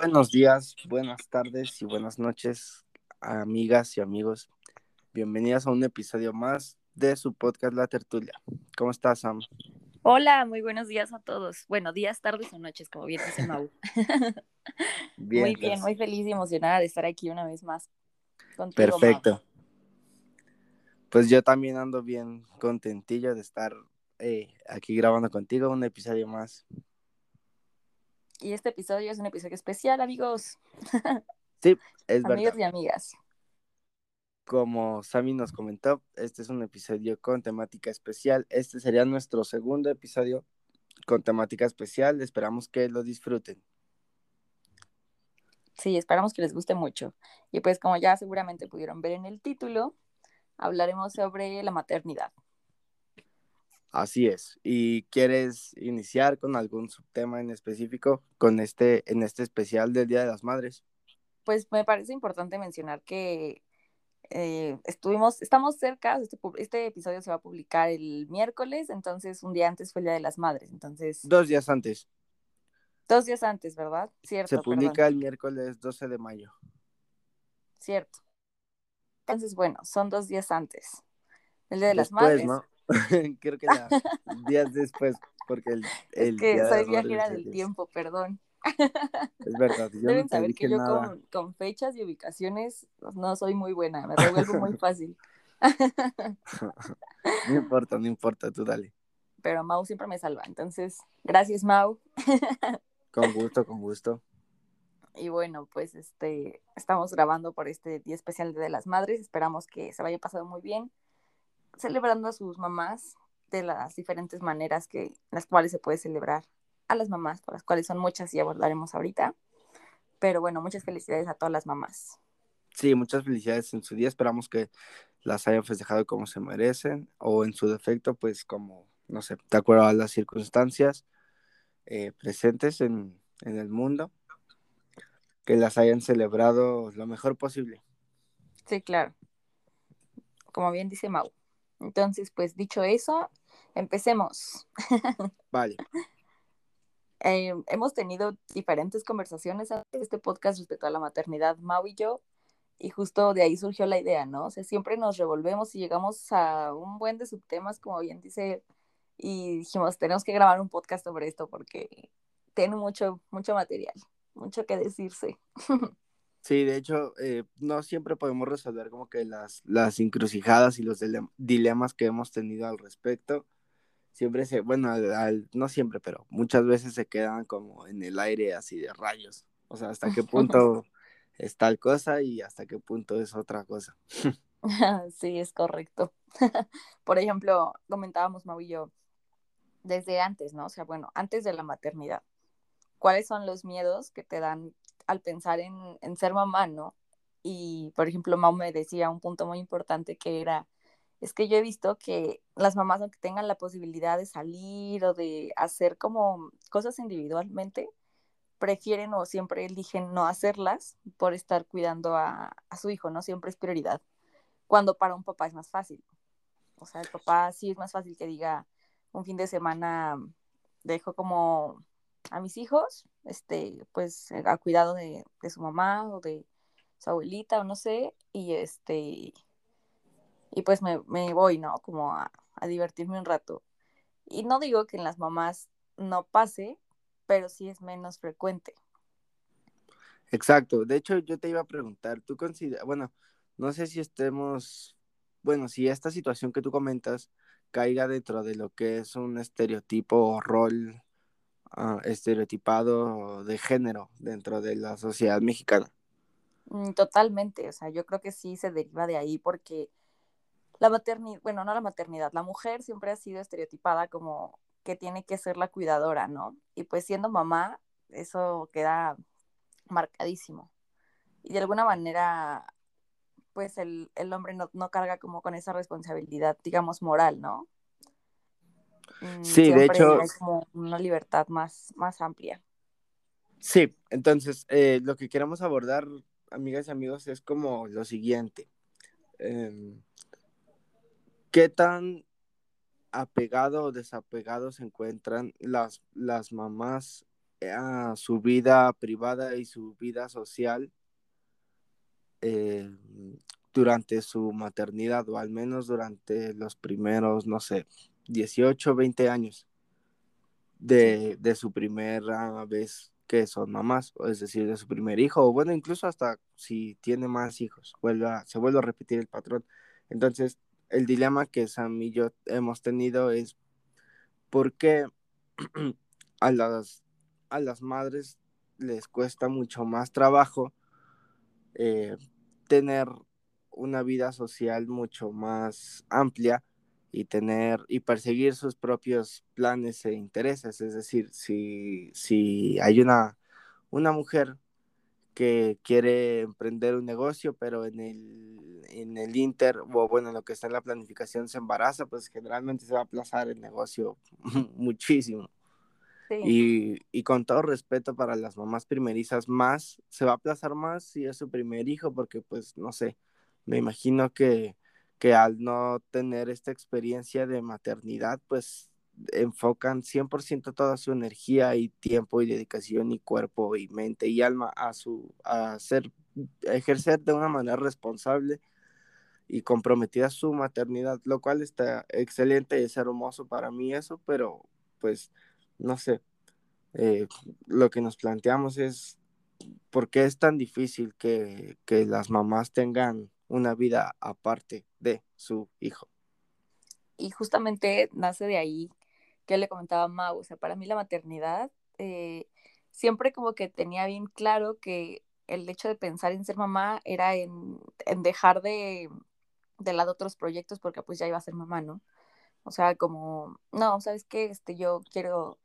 Buenos días, buenas tardes y buenas noches, amigas y amigos. Bienvenidas a un episodio más de su podcast La Tertulia. ¿Cómo estás, Sam? Hola, muy buenos días a todos. Bueno, días, tardes o noches, como bien dice Mau. Bien, muy bien, gracias. muy feliz y emocionada de estar aquí una vez más contigo, Mau. Perfecto. Pues yo también ando bien contentillo de estar eh, aquí grabando contigo un episodio más. Y este episodio es un episodio especial, amigos, Sí, es amigos verdad. y amigas. Como Sammy nos comentó, este es un episodio con temática especial. Este sería nuestro segundo episodio con temática especial. Esperamos que lo disfruten. Sí, esperamos que les guste mucho. Y pues como ya seguramente pudieron ver en el título, hablaremos sobre la maternidad. Así es. ¿Y quieres iniciar con algún subtema en específico con este, en este especial del Día de las Madres? Pues me parece importante mencionar que eh, estuvimos, estamos cerca, este, este episodio se va a publicar el miércoles, entonces un día antes fue el Día de las Madres, entonces Dos días antes. dos días antes, ¿verdad? Cierto, Se perdón. publica el miércoles 12 de mayo. Cierto. Entonces, bueno, son dos días antes. El Día de las Madres. ¿no? Creo que ya días después, porque el, Es el que Día soy viajera es del el- tiempo, perdón. Es verdad, yo no Deben te saber que yo con, con fechas y ubicaciones no soy muy buena, me revuelvo muy fácil. No importa, no importa, tú dale. Pero Mau siempre me salva. Entonces, gracias, Mau. Con gusto, con gusto. Y bueno, pues este, estamos grabando por este día especial de las madres. Esperamos que se vaya pasado muy bien, celebrando a sus mamás de las diferentes maneras que las cuales se puede celebrar a las mamás, por las cuales son muchas y abordaremos ahorita. Pero bueno, muchas felicidades a todas las mamás. Sí, muchas felicidades en su día. Esperamos que las hayan festejado como se merecen o en su defecto, pues como, no sé, de acuerdo a las circunstancias eh, presentes en, en el mundo, que las hayan celebrado lo mejor posible. Sí, claro. Como bien dice Mau. Entonces, pues dicho eso, empecemos. Vale, Eh, hemos tenido diferentes conversaciones antes de este podcast respecto a la maternidad, Mau y yo, y justo de ahí surgió la idea, ¿no? O sea, siempre nos revolvemos y llegamos a un buen de subtemas, como bien dice, y dijimos, tenemos que grabar un podcast sobre esto porque tiene mucho, mucho material, mucho que decirse. sí, de hecho, eh, no siempre podemos resolver como que las, las encrucijadas y los dilem- dilemas que hemos tenido al respecto. Siempre se, bueno, al- al- no siempre, pero muchas veces se quedan como en el aire así de rayos. O sea, hasta qué punto es tal cosa y hasta qué punto es otra cosa. Sí, es correcto. Por ejemplo, comentábamos Mau y yo desde antes, ¿no? O sea, bueno, antes de la maternidad. ¿Cuáles son los miedos que te dan al pensar en, ser mamá, ¿no? Y, por ejemplo, Mau me decía un punto muy importante que era, es que yo he visto que las mamás, aunque tengan la posibilidad de salir o de hacer como cosas individualmente, prefieren o siempre eligen no hacerlas por estar cuidando a, a su hijo, ¿no? Siempre es prioridad cuando para un papá es más fácil. O sea, el papá sí es más fácil que diga un fin de semana dejo como a mis hijos, este, pues a cuidado de, de su mamá o de su abuelita o no sé, y este, y pues me, me voy, ¿no? Como a, a divertirme un rato. Y no digo que en las mamás no pase, pero sí es menos frecuente. Exacto. De hecho, yo te iba a preguntar, tú consideras, bueno, no sé si estemos, bueno, si esta situación que tú comentas caiga dentro de lo que es un estereotipo o rol ah, estereotipado de género dentro de la sociedad mexicana. Mm, Totalmente, o sea, yo creo que sí se deriva de ahí porque la maternidad, bueno, no la maternidad, la mujer siempre ha sido estereotipada como que tiene que ser la cuidadora, ¿no? Y pues siendo mamá, eso queda marcadísimo. Y de alguna manera, pues el, el hombre no, no carga como con esa responsabilidad, digamos, moral, ¿no? Mm, Sí, de hecho- como una libertad más, más amplia. Sí, entonces eh, lo que queremos abordar, amigas y amigos, es como lo siguiente. Em, ¿Qué tan apegado o desapegado se encuentran las, las mamás a su vida privada y su vida social eh, durante su maternidad o al menos durante los primeros, no sé, 18, 20 años de, de su primera vez que son mamás, es decir, de su primer hijo, o bueno, incluso hasta si tiene más hijos, se vuelve a repetir el patrón. Entonces, el dilema que Sam y yo hemos tenido es por qué a las, a las madres les cuesta mucho más trabajo eh, tener una vida social mucho más amplia y tener y perseguir sus propios planes e intereses. Es decir, si, si hay una, una mujer que quiere emprender un negocio, pero en el, en el Inter, o bueno, en lo que está en la planificación se embaraza, pues generalmente se va a aplazar el negocio muchísimo. Y, y, con todo respeto para las mamás primerizas, más, se va a aplazar más si es su primer hijo, porque pues, no sé, me imagino que, que al no tener esta experiencia de maternidad, pues enfocan 100% toda su energía y tiempo y dedicación y cuerpo y mente y alma a su a hacer ejercer de una manera responsable y comprometida su maternidad, lo cual está excelente y es hermoso para mí eso, pero pues no sé, eh, lo que nos planteamos es por qué es tan difícil que, que las mamás tengan una vida aparte de su hijo. Y justamente nace de ahí que le comentaba Mau, o sea, para mí la maternidad eh, siempre como que tenía bien claro que el hecho de pensar en ser mamá era en, dejar de, de lado otros proyectos porque pues ya iba a ser mamá, ¿no? O sea, como, no, ¿sabes qué? Este, yo quiero,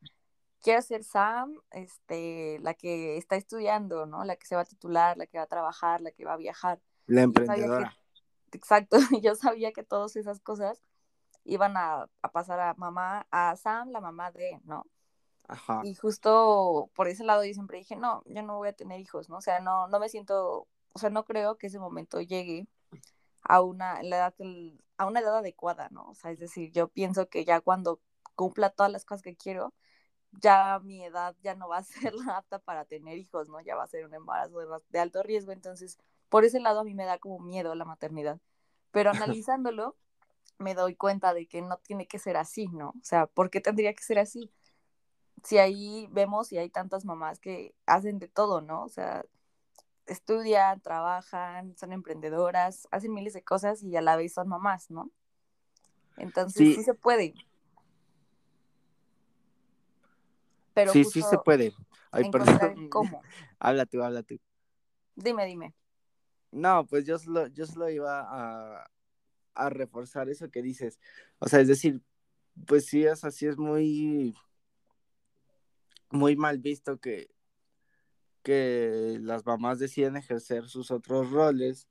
quiero ser Sam, este, la que está estudiando, ¿no? La que se va a titular, la que va a trabajar, la que va a viajar. La emprendedora. exacto, yo sabía que todas esas cosas iban a, pasar a mamá, a Sam, la mamá de, ¿no? Ajá. Y justo por ese lado yo siempre dije, no, yo no voy a tener hijos, ¿no? O sea, no, no me siento, o sea, no creo que ese momento llegue a una, edad, a una edad adecuada, ¿no? O sea, es decir, yo pienso que ya cuando cumpla todas las cosas que quiero, ya mi edad ya no va a ser la apta para tener hijos, ¿no? Ya va a ser un embarazo de, de alto riesgo, entonces, por ese lado a mí me da como miedo la maternidad. Pero analizándolo, me doy cuenta de que no tiene que ser así, ¿no? O sea, ¿por qué tendría que ser así? Si ahí vemos y hay tantas mamás que hacen de todo, ¿no? O sea, estudian, trabajan, son emprendedoras, hacen miles de cosas y a la vez son mamás, ¿no? Entonces sí, se puede. Pero sí, sí se puede. Ay, perdón. ¿Cómo? habla tú, habla tú. Dime, dime. No, pues yo solo, yo iba a, a reforzar eso que dices. O sea, es decir, pues sí, es así, es muy, muy mal visto que, que las mamás deciden ejercer sus otros roles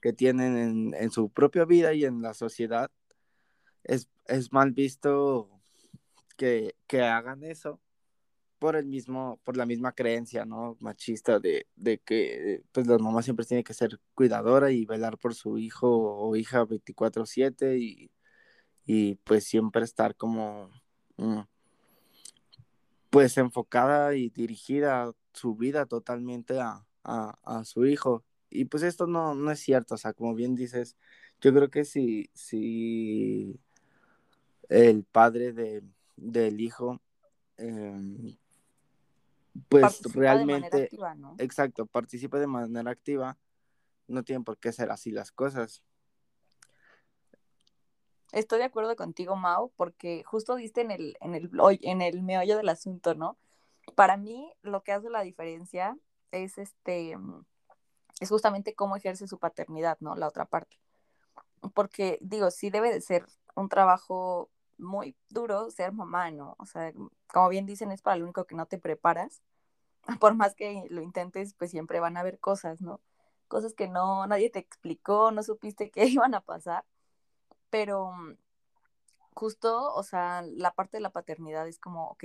que tienen en, su propia vida y en la sociedad. Es, es mal visto que, que hagan eso por el mismo, por la misma creencia, ¿no? Machista de, de que pues las mamás siempre tienen que ser cuidadora y velar por su hijo o hija 24/7 y, y pues siempre estar como mm, pues enfocada y dirigida su vida totalmente a, a, su hijo. Y pues esto no, no es cierto, o sea, como bien dices, yo creo que si, si el padre de, del hijo eh, pues realmente, exacto, participa de manera activa, no tienen por qué ser así las cosas. Estoy de acuerdo contigo, Mau, porque justo diste en el, en el, en el meollo del asunto, ¿no? Para mí, lo que hace la diferencia es este, es justamente cómo ejerce su paternidad, ¿no? La otra parte. Porque, digo, sí debe de ser un trabajo muy duro ser mamá, ¿no? O sea, como bien dicen, es para lo único que no te preparas. Por más que lo intentes, pues siempre van a haber cosas, ¿no? Cosas que no, nadie te explicó, no supiste que iban a pasar. Pero mm, justo, o sea, la parte de la paternidad es como, ok,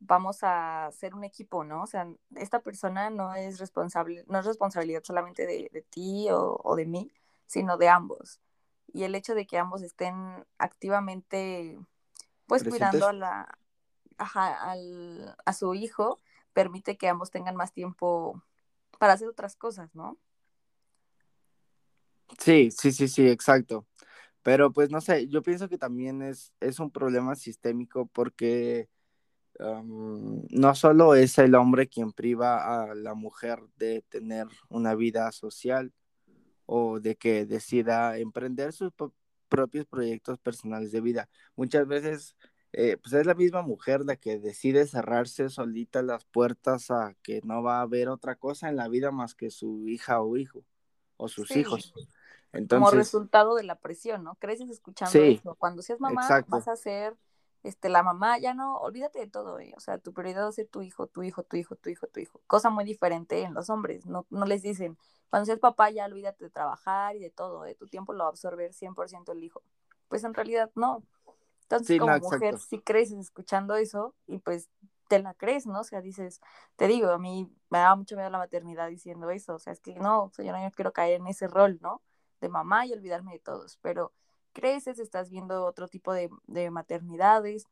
vamos a ser un equipo, ¿no? O sea, esta persona no es responsable, no es responsabilidad solamente de, ti o, de mí, sino de ambos. Y el hecho de que ambos estén activamente, pues, cuidando a la, ajá, al, a su hijo, permite que ambos tengan más tiempo para hacer otras cosas, ¿no? Sí, sí, sí, sí, exacto. Pero pues no sé, yo pienso que también es, es un problema sistémico porque no solo es el hombre quien priva a la mujer de tener una vida social o de que decida emprender sus propios proyectos personales de vida. Muchas veces eh, pues es la misma mujer la que decide cerrarse solita las puertas a que no va a haber otra cosa en la vida más que su hija o hijo o sus hijos. Entonces, como resultado de la presión, ¿no? Creces escuchando eso. Cuando seas mamá, vas a ser este, la mamá, ya no, olvídate de todo, ¿eh? o sea, tu prioridad va a ser tu hijo, tu hijo, tu hijo, tu hijo, tu hijo. Cosa muy diferente en los hombres, no, no les dicen, cuando seas papá ya olvídate de trabajar y de todo, ¿eh? tu tiempo lo va a absorber 100% el hijo. Pues en realidad no. Entonces, como mujer, si creces escuchando eso y pues te la crees, ¿no? O sea, dices, te digo, a mí me daba mucho miedo la maternidad diciendo eso, o sea, es que no, o sea, yo no quiero caer en ese rol, ¿no? De mamá y olvidarme de todos, pero creces, estás viendo otro tipo de, maternidades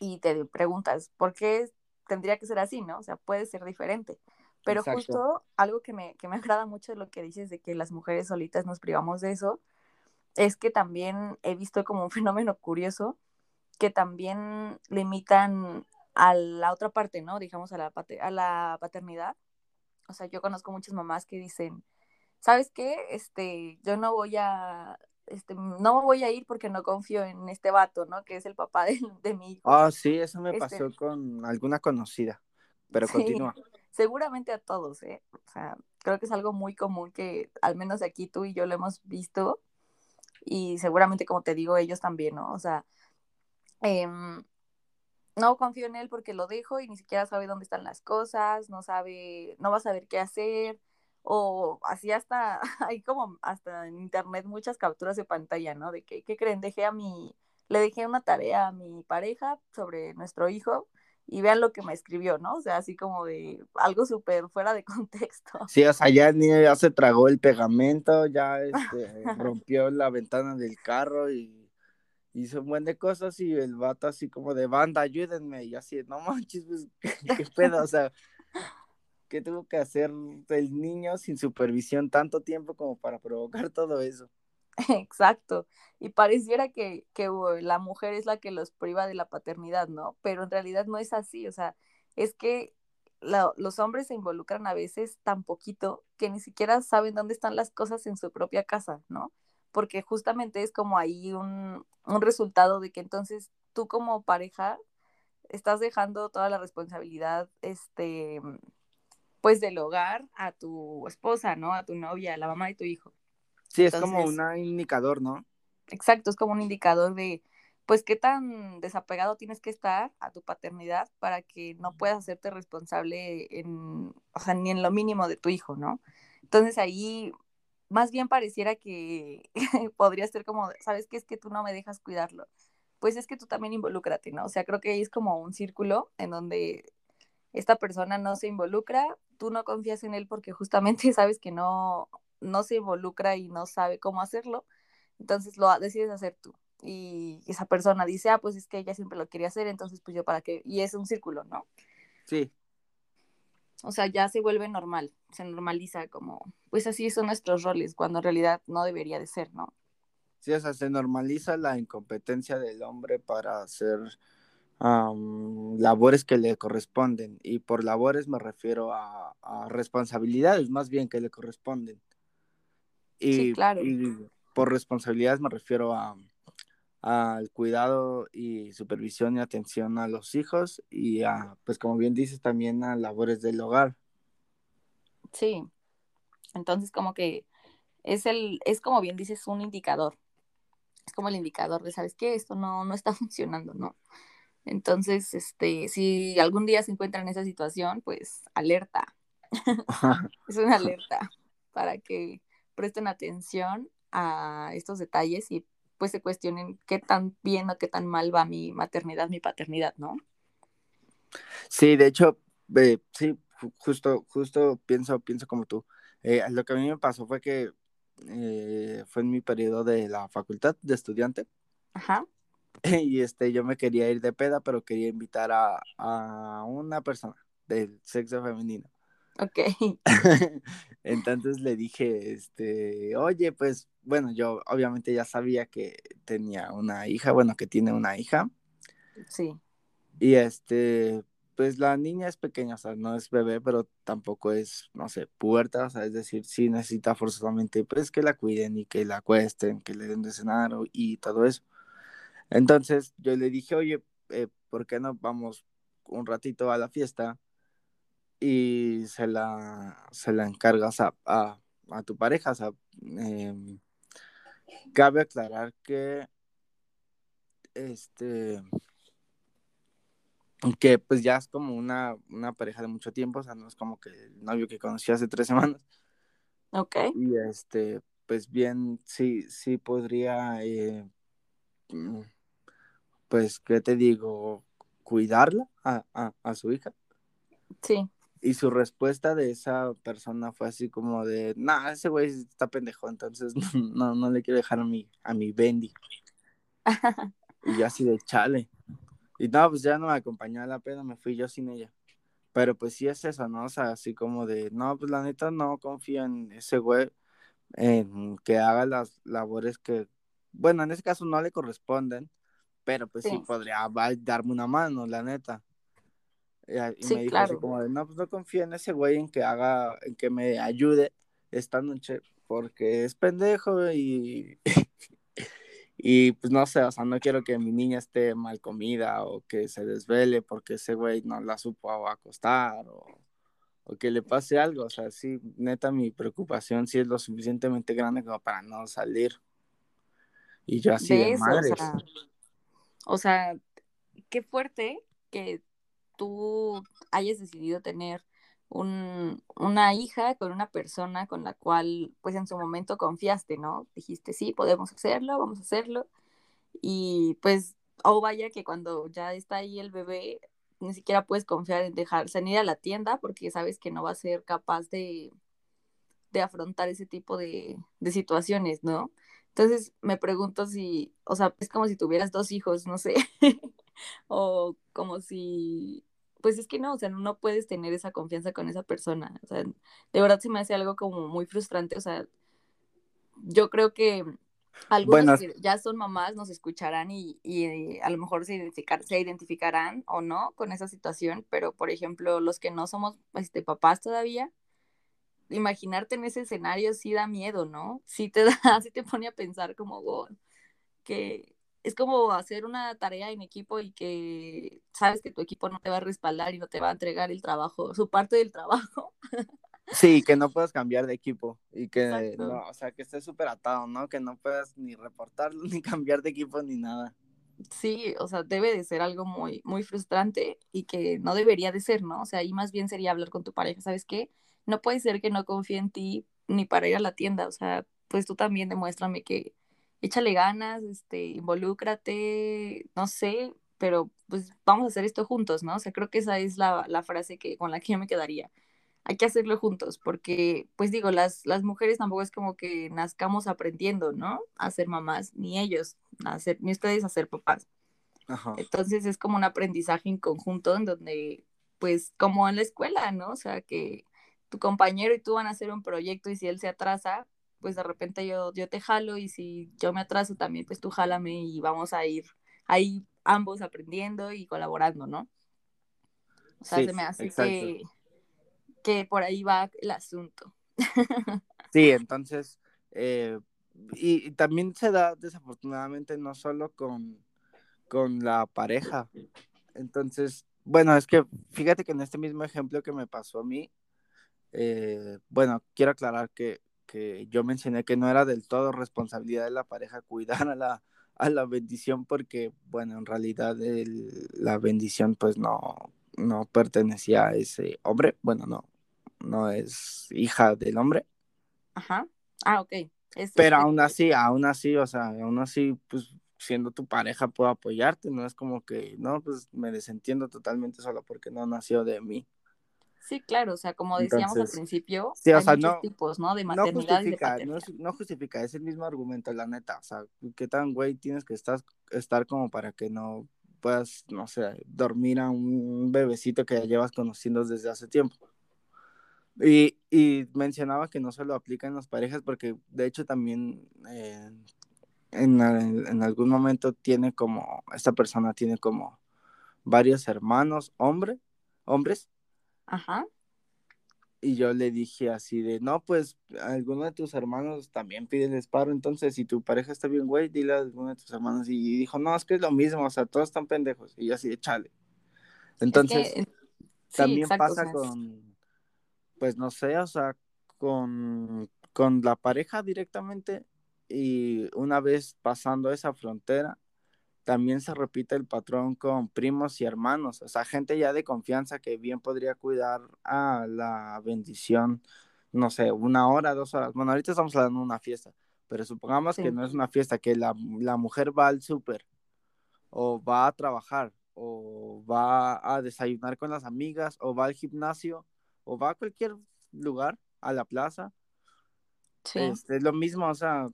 y te preguntas, ¿por qué tendría que ser así, no? O sea, puede ser diferente. Pero justo algo que me, que me agrada mucho de lo que dices de que las mujeres solitas nos privamos de eso, es que también he visto como un fenómeno curioso que también limitan a la otra parte, ¿no? Digamos, a la, a la paternidad. O sea, yo conozco muchas mamás que dicen, ¿sabes qué? Este, yo no voy a este, no voy a ir porque no confío en este vato, ¿no? Que es el papá de, de mi hijo. Ah, sí, eso me este pasó con alguna conocida, pero continúa. Seguramente a todos, ¿eh? O sea, creo que es algo muy común que al menos aquí tú y yo lo hemos visto y seguramente, como te digo, ellos también, ¿no? O sea, em, no confío en él porque lo dejo y ni siquiera sabe dónde están las cosas, no sabe, no va a saber qué hacer, o así hasta, hay como hasta en internet muchas capturas de pantalla, ¿no? De que, ¿qué creen? Dejé a mi, le dejé una tarea a mi pareja sobre nuestro hijo y vean lo que me escribió, ¿no? O sea, así como de algo súper fuera de contexto. Sí, o sea, ya, ni, ya se tragó el pegamento, ya este, rompió la ventana del carro y hizo un buen de cosas y el vato así como de banda, ayúdenme, y así, no manches, pues, qué pedo, o sea, ¿Qué tuvo que hacer el niño sin supervisión tanto tiempo como para provocar todo eso? Exacto. Y pareciera que, que la mujer es la que los priva de la paternidad, ¿no? Pero en realidad no es así. O sea, es que los hombres se involucran a veces tan poquito que ni siquiera saben dónde están las cosas en su propia casa, ¿no? Porque justamente es como ahí un, un resultado de que entonces tú como pareja estás dejando toda la responsabilidad, este, pues del hogar a tu esposa, ¿no? A tu novia, a la mamá de tu hijo. Sí, es como un indicador, ¿no? Exacto, es como un indicador de, pues, qué tan desapegado tienes que estar a tu paternidad para que no puedas hacerte responsable en, o sea, ni en lo mínimo de tu hijo, ¿no? Entonces ahí, más bien pareciera que podría ser como, ¿sabes qué? Es que tú no me dejas cuidarlo. Pues es que tú también involúcrate, ¿no? O sea, creo que ahí es como un círculo en donde esta persona no se involucra, tú no confías en él porque justamente sabes que no, no se involucra y no sabe cómo hacerlo, entonces lo decides hacer tú. Y esa persona dice, ah, pues es que ella siempre lo quería hacer, entonces pues yo para qué, y es un círculo, ¿no? Sí. O sea, ya se vuelve normal, se normaliza como, pues así son nuestros roles, cuando en realidad no debería de ser, ¿no? Sí, o sea, se normaliza la incompetencia del hombre para hacer labores que le corresponden. Y por labores me refiero a, responsabilidades más bien que le corresponden. Y, sí, claro. y por responsabilidades me refiero a al cuidado y supervisión y atención a los hijos y a, pues como bien dices, también a labores del hogar. Sí, entonces como que es el, es como bien dices, un indicador. Es como el indicador de, ¿sabes qué? Esto no, no está funcionando, ¿no? Entonces, este, si algún día se encuentra en esa situación, pues alerta. es una alerta para que presten atención a estos detalles y pues se cuestionen qué tan bien o qué tan mal va mi maternidad, mi paternidad, ¿no? Sí, de hecho, eh, sí, justo, justo pienso, pienso como tú. Eh, lo que a mí me pasó fue que eh, fue en mi periodo de la facultad de estudiante. Ajá. Y este, yo me quería ir de peda, pero quería invitar a, a una persona. del sexo femenino. Ok. Entonces le dije, este, oye, pues, bueno, yo obviamente ya sabía que tenía una hija, bueno, que tiene una hija. Sí. Y este, pues la niña es pequeña, o sea, no es bebé, pero tampoco es, no sé, puerta, o sea, es decir, sí necesita forzosamente, pues, que la cuiden y que la acuesten, que le den de cenar y todo eso. Entonces yo le dije, oye, eh, ¿por qué no vamos un ratito a la fiesta y se la, se la encargas a, a, tu pareja? O sea, em, cabe aclarar que este que pues ya es como una, una pareja de mucho tiempo, o sea, no es como que el novio que conocí hace tres semanas. Ok. Y este, pues bien, sí, sí podría, eh, mm, pues, ¿qué te digo? Cuidarla a, a, su hija. Sí. Y su respuesta de esa persona fue así como de, nah, ese güey está pendejo, entonces no, no le quiero dejar a mi, a mi Bendy. y yo así de chale. Y no, pues ya no me acompañó a la pena, me fui yo sin ella. Pero pues sí es eso, ¿no? O sea, así como de, no, pues la neta no confío en ese güey, en que haga las labores que, bueno, en ese caso no le corresponden, pero pues sí, podría darme una mano, la neta. Y, me dijo así como de, no, pues no confío en ese güey en que haga, en que me ayude esta noche, porque es pendejo y Y pues no sé, o sea, no quiero que mi niña esté mal comida o que se desvele porque ese güey no la supo acostar o, o, que le pase algo. O sea, sí, neta, mi preocupación sí es lo suficientemente grande como para no salir. Y yo así de, madres. O sea, o sea, qué fuerte que tú hayas decidido tener un, una hija con una persona con la cual pues en su momento confiaste, ¿no? Dijiste, sí, podemos hacerlo, vamos a hacerlo. Y pues, oh vaya que cuando ya está ahí el bebé, ni siquiera puedes confiar en dejarse en ir a la tienda porque sabes que no va a ser capaz de, de afrontar ese tipo de, de situaciones, ¿no? Entonces me pregunto si, o sea, es como si tuvieras dos hijos, no sé, o como si pues es que no, o sea, no puedes tener esa confianza con esa persona. O sea, de verdad se me hace algo como muy frustrante. O sea, yo creo que algunos que ya son mamás nos escucharán y, y a lo mejor se, identificar, se identificarán o no con esa situación, pero por ejemplo, los que no somos este, papás todavía, imaginarte en ese escenario sí da miedo, ¿no? Sí te da, sí te pone a pensar como, oh, que, es como hacer una tarea en equipo y que sabes que tu equipo no te va a respaldar y no te va a entregar el trabajo, su parte del trabajo. Sí, que no puedas cambiar de equipo y que no, o sea, que estés súper atado, ¿no? Que no puedas ni reportarlo, ni cambiar de equipo, ni nada. Sí, o sea, debe de ser algo muy, muy frustrante y que no debería de ser, ¿no? O sea, ahí más bien sería hablar con tu pareja, ¿sabes qué? No puede ser que no confíe en ti ni para ir a la tienda, o sea, pues tú también demuéstrame que, échale ganas, este, involúcrate, no sé, pero pues vamos a hacer esto juntos, ¿no? O sea, creo que esa es la, frase que, con la que yo me quedaría. Hay que hacerlo juntos, porque, pues digo, las, las mujeres tampoco es como que nazcamos aprendiendo, ¿no? A ser mamás, ni ellos, a ser, ni ustedes a ser papás. Entonces es como un aprendizaje en conjunto en donde, pues, como en la escuela, ¿no? O sea, que tu compañero y tú van a hacer un proyecto y si él se atrasa, pues de repente yo, yo te jalo y si yo me atraso también, pues tú jálame y vamos a ir ahí ambos aprendiendo y colaborando, ¿no? O sea, se me hace que, que por ahí va el asunto. Sí, entonces, eh, y, también se da desafortunadamente no solo con, con la pareja. Entonces, bueno, es que fíjate que en este mismo ejemplo que me pasó a mí, eh, bueno, quiero aclarar que que yo mencioné que no era del todo responsabilidad de la pareja cuidar a la, a la bendición porque, bueno, en realidad la bendición pues no, no pertenecía a ese hombre, bueno, no, no es hija del hombre. Ajá, ah, ok. Pero aún así, aún así, o sea, aún así, pues siendo tu pareja puedo apoyarte, no es como que, no, pues me desentiendo totalmente solo porque no nació de mí. Sí, claro, o sea, como decíamos al principio, hay muchos tipos, ¿no? De maternidad no justifica, y de no, justifica, es el mismo argumento, la neta, o sea, ¿qué tan güey tienes que estar, estar como para que no puedas, no sé, dormir a un bebecito que ya llevas conociendo desde hace tiempo. Y, y mencionaba que no solo aplica en las parejas, porque de hecho también eh, en, en, algún momento tiene como, esta persona tiene como varios hermanos, hombre, hombres. Ajá. Y yo le dije así de, no, pues alguno de tus hermanos también pide el paro, entonces si tu pareja está bien, güey, dile a alguno de tus hermanos. Y dijo, no, es que es lo mismo, o sea, todos están pendejos. Y yo así de, chale. Entonces, también pasa con, pues no sé, o sea, con, con la pareja directamente y una vez pasando esa frontera, también se repite el patrón con primos y hermanos, o sea, gente ya de confianza que bien podría cuidar a la bendición, no sé, una hora, dos horas. Bueno, ahorita estamos hablando de una fiesta, pero supongamos que no es una fiesta, que la, la mujer va al súper o va a trabajar o va a desayunar con las amigas o va al gimnasio o va a cualquier lugar, a la plaza. Sí. Este, es lo mismo, o sea,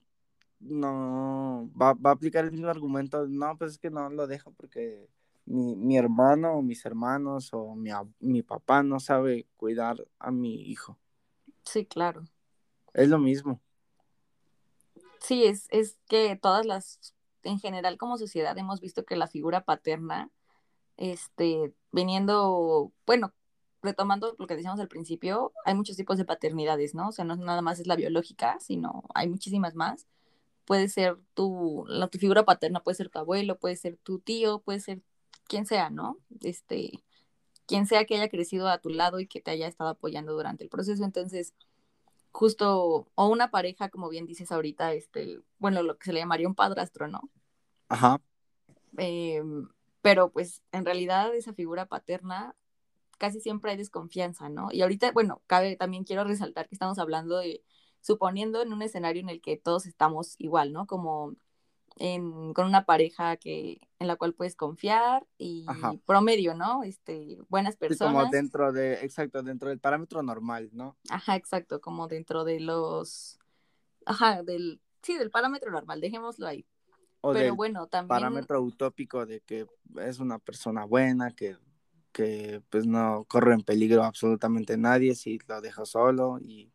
no va, va, a aplicar el mismo argumento, no, pues es que no lo dejo porque mi, mi hermano o mis hermanos o mi, mi, papá no sabe cuidar a mi hijo. Sí, claro. Es lo mismo. Sí, es, es que todas las, en general como sociedad hemos visto que la figura paterna, este, viniendo, bueno, retomando lo que decíamos al principio, hay muchos tipos de paternidades, ¿no? O sea, no nada más es la biológica, sino hay muchísimas más puede ser tu, la, tu figura paterna, puede ser tu abuelo, puede ser tu tío, puede ser quien sea, ¿no? Este, quien sea que haya crecido a tu lado y que te haya estado apoyando durante el proceso. Entonces, justo, o una pareja, como bien dices ahorita, este, bueno, lo que se le llamaría un padrastro, ¿no? Ajá. Em, pero pues en realidad esa figura paterna casi siempre hay desconfianza, ¿no? Y ahorita, bueno, cabe, también quiero resaltar que estamos hablando de suponiendo en un escenario en el que todos estamos igual, ¿no? Como en, con una pareja que, en la cual puedes confiar y promedio, ¿no? Este, buenas personas. como dentro de, exacto, dentro del parámetro normal, ¿no? Ajá, exacto, como dentro de los, ajá, del, sí, del parámetro normal, dejémoslo ahí. O Pero bueno, también. Parámetro utópico de que es una persona buena, que, que pues no corre en peligro absolutamente nadie si lo deja solo y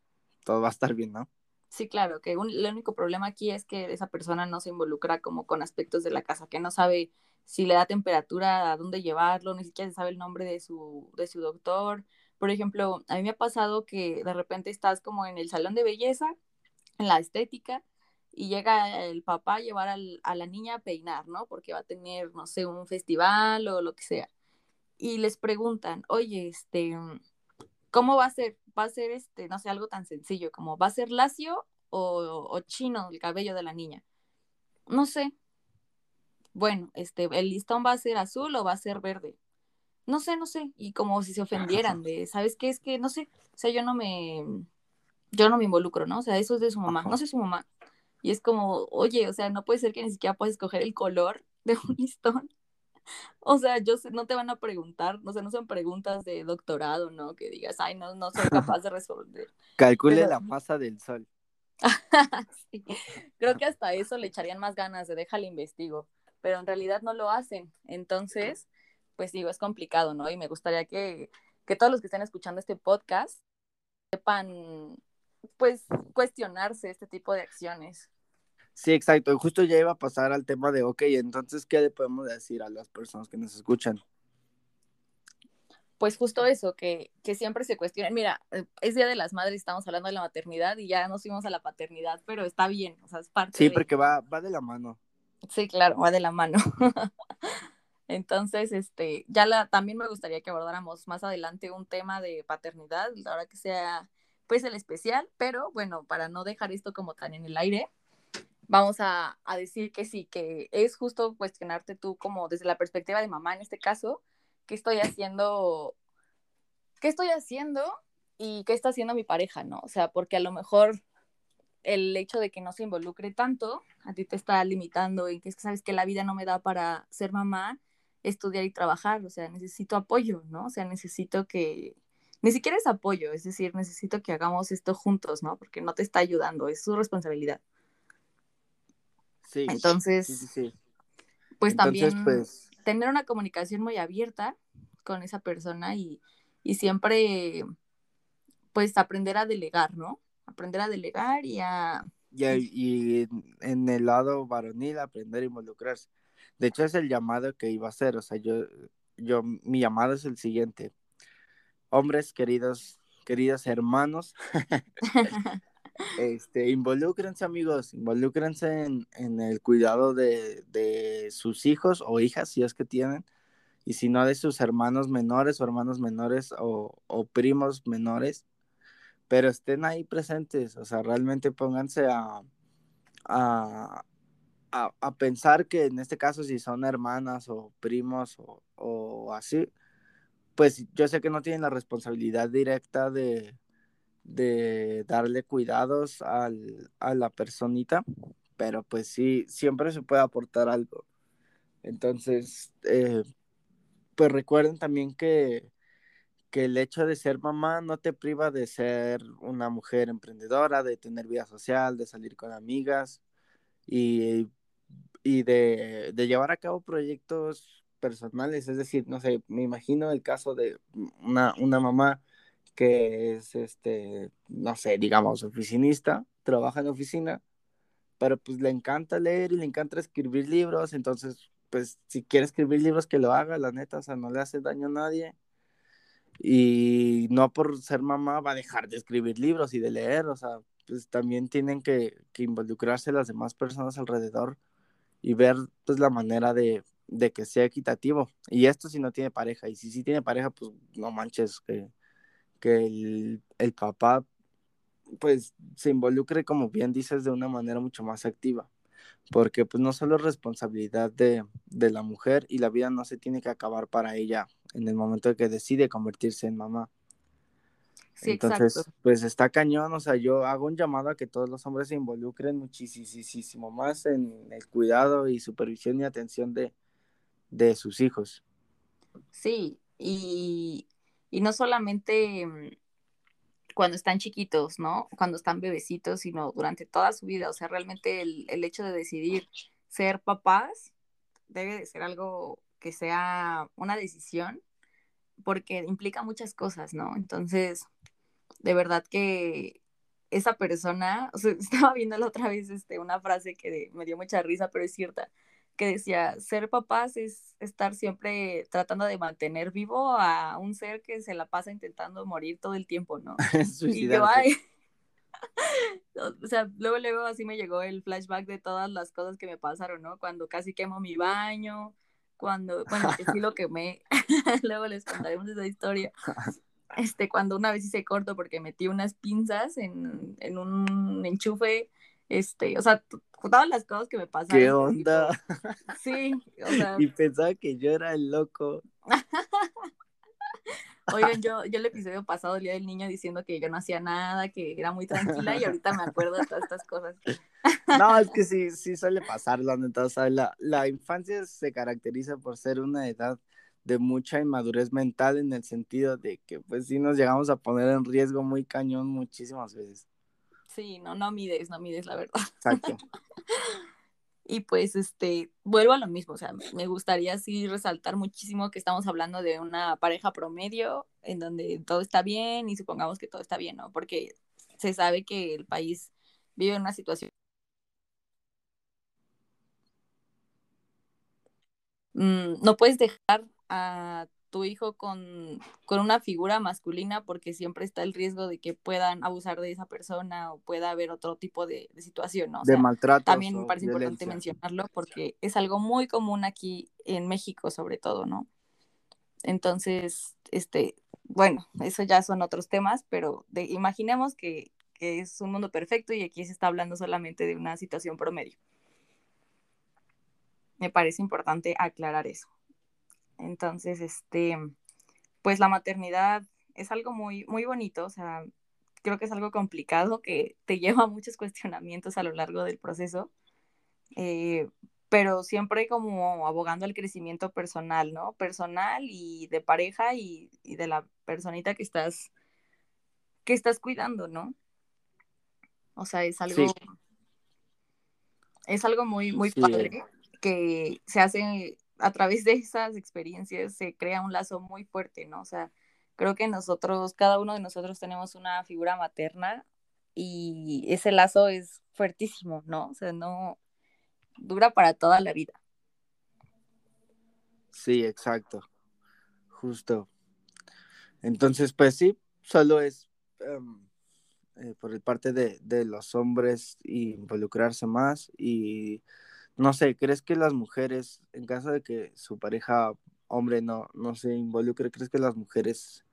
todo va a estar bien, ¿no? Sí, claro, que el único problema aquí es que esa persona no se involucra como con aspectos de la casa, que no sabe si le da temperatura, a dónde llevarlo, ni siquiera sabe el nombre de su, de su doctor. Por ejemplo, a mí me ha pasado que de repente estás como en el salón de belleza, en la estética, y llega el papá a llevar a la niña a peinar, ¿no? Porque va a tener, no sé, un festival o lo que sea. Y les preguntan, oye, este, ¿cómo va a ser? va a ser, este, no sé, algo tan sencillo como, ¿va a ser lacio o, chino el cabello de la niña? No sé. Bueno, este, ¿el listón va a ser azul o va a ser verde? No sé, no sé. Y como si se ofendieran de, ¿sabes qué? Es que, no sé, o sea, yo no me, yo no me involucro, ¿no? O sea, eso es de su mamá, no sé su mamá. Y es como, oye, o sea, no puede ser que ni siquiera puedas escoger el color de un listón. O sea, yo sé, no te van a preguntar, no sé, no son preguntas de doctorado, ¿no? Que digas, ay, no, no soy capaz de responder. Calcule la masa del sol. sí. Creo que hasta eso le echarían más ganas de déjale investigo, pero en realidad no lo hacen. Entonces, pues digo, es complicado, ¿no? Y me gustaría que, que todos los que estén escuchando este podcast sepan, pues, cuestionarse este tipo de acciones. Sí, exacto. Justo ya iba a pasar al tema de, ok, entonces, ¿qué le podemos decir a las personas que nos escuchan? Pues justo eso, que, que siempre se cuestionen. Mira, eh, es Día de las Madres, estamos hablando de la maternidad y ya nos fuimos a la paternidad, pero está bien, o sea, es parte Sí, porque va, va de la mano. Sí, claro, va de la mano. Entonces, este, ya la, también me gustaría que abordáramos más adelante un tema de paternidad, ahora que sea, pues, el especial, pero bueno, para no dejar esto como tan en el aire, vamos a, decir que sí, que es justo cuestionarte tú como desde la perspectiva de mamá en este caso, qué estoy haciendo, qué estoy haciendo y qué está haciendo mi pareja, ¿no? O sea, porque a lo mejor el hecho de que no se involucre tanto a ti te está limitando y que es que sabes que la vida no me da para ser mamá, estudiar y trabajar, o sea, necesito apoyo, ¿no? O sea, necesito que, ni siquiera es apoyo, es decir, necesito que hagamos esto juntos, ¿no? Porque no te está ayudando, es su responsabilidad. Sí. Entonces, sí, sí, pues también. Pues, tener una comunicación muy abierta con esa persona y, siempre, pues, aprender a delegar, ¿no? Aprender a delegar y a... Y, en el lado varonil, aprender a involucrarse. De hecho, es el llamado que iba a hacer. O sea, yo, yo, mi llamado es el siguiente. Hombres queridos, queridos hermanos, este, involúcrense amigos, involúcrense en, el cuidado de, sus hijos o hijas, si es que tienen, y si no de sus hermanos menores o hermanos menores o, primos menores, pero estén ahí presentes, o sea, realmente pónganse a, a, pensar que en este caso si son hermanas o primos o, o así, pues yo sé que no tienen la responsabilidad directa de, de darle cuidados al, a la personita, pero pues sí, siempre se puede aportar algo. Entonces, eh, pues recuerden también que, que el hecho de ser mamá no te priva de ser una mujer emprendedora, de tener vida social, de salir con amigas y, y de, de llevar a cabo proyectos personales. Es decir, no sé, me imagino el caso de una, una mamá que es, este, no sé, digamos, oficinista, trabaja en oficina, pero pues le encanta leer y le encanta escribir libros, entonces, pues si quiere escribir libros, que lo haga, la neta, o sea, no le hace daño a nadie. Y no por ser mamá va a dejar de escribir libros y de leer, o sea, pues también tienen que, que involucrarse las demás personas alrededor y ver pues la manera de, de que sea equitativo. Y esto si no tiene pareja, y si sí tiene pareja, pues no manches, que que el, el papá pues se involucre, como bien dices, de una manera mucho más activa, porque pues no solo es responsabilidad de, de, la mujer y la vida no se tiene que acabar para ella en el momento de que decide convertirse en mamá. Sí, Entonces, pues está cañón, o sea, yo hago un llamado a que todos los hombres se involucren muchísimo más en el cuidado y supervisión y atención de, de sus hijos. Sí, y y no solamente mm, cuando están chiquitos, ¿no? Cuando están bebecitos, sino durante toda su vida. O sea, realmente el, hecho de decidir ser papás debe de ser algo que sea una decisión porque implica muchas cosas, ¿no? Entonces, de verdad que esa persona, o sea, estaba viendo la otra vez este, una frase que me dio mucha risa, pero es cierta que decía, ser papás es estar siempre tratando de mantener vivo a un ser que se la pasa intentando morir todo el tiempo, ¿no? y yo, ay, o sea, luego, luego así me llegó el flashback de todas las cosas que me pasaron, ¿no? Cuando casi quemo mi baño, cuando, bueno, que sí lo quemé, luego les contaremos esa historia. Este, cuando una vez hice corto porque metí unas pinzas en, en un enchufe este, o sea, todas las cosas que me pasaron. ¿Qué onda? sí, o sea. Y pensaba que yo era el loco. Oigan, yo, yo el episodio pasado, el día del niño, diciendo que yo no hacía nada, que era muy tranquila, y ahorita me acuerdo de todas estas cosas. No, es que sí, sí suele pasar, la neta. Sea, la, la infancia se caracteriza por ser una edad de mucha inmadurez mental en el sentido de que pues sí nos llegamos a poner en riesgo muy cañón muchísimas veces. Sí, no, no mides, no mides la verdad. Exacto. y pues, este, vuelvo a lo mismo, o sea, me gustaría sí resaltar muchísimo que estamos hablando de una pareja promedio en donde todo está bien y supongamos que todo está bien, ¿no? Porque se sabe que el país vive en una situación mm, no puedes dejar a tu hijo con, una figura masculina porque siempre está el riesgo de que puedan abusar de esa persona o pueda haber otro tipo de, situación, ¿no? de maltrato. También me parece importante mencionarlo porque es algo muy común aquí en México sobre todo, ¿no? Entonces, este, bueno, eso ya son otros temas, pero de, imaginemos que, que es un mundo perfecto y aquí se está hablando solamente de una situación promedio. Me parece importante aclarar eso. Entonces, este, pues la maternidad es algo muy, muy bonito, o sea, creo que es algo complicado que te lleva a muchos cuestionamientos a lo largo del proceso, eh, pero siempre como abogando al crecimiento personal, ¿no? Personal y de pareja y, de la personita que estás, que estás cuidando, ¿no? O sea, es algo, es algo muy, muy padre que se hace a través de esas experiencias se crea un lazo muy fuerte, ¿no? O sea, creo que nosotros, cada uno de nosotros tenemos una figura materna y ese lazo es fuertísimo, ¿no? O sea, no dura para toda la vida. Sí, exacto. Justo. Entonces, pues sí, solo es eh, por el parte de, de, los hombres involucrarse más y no sé, ¿crees que las mujeres, en caso de que su pareja hombre no, no se involucre, ¿crees que las mujeres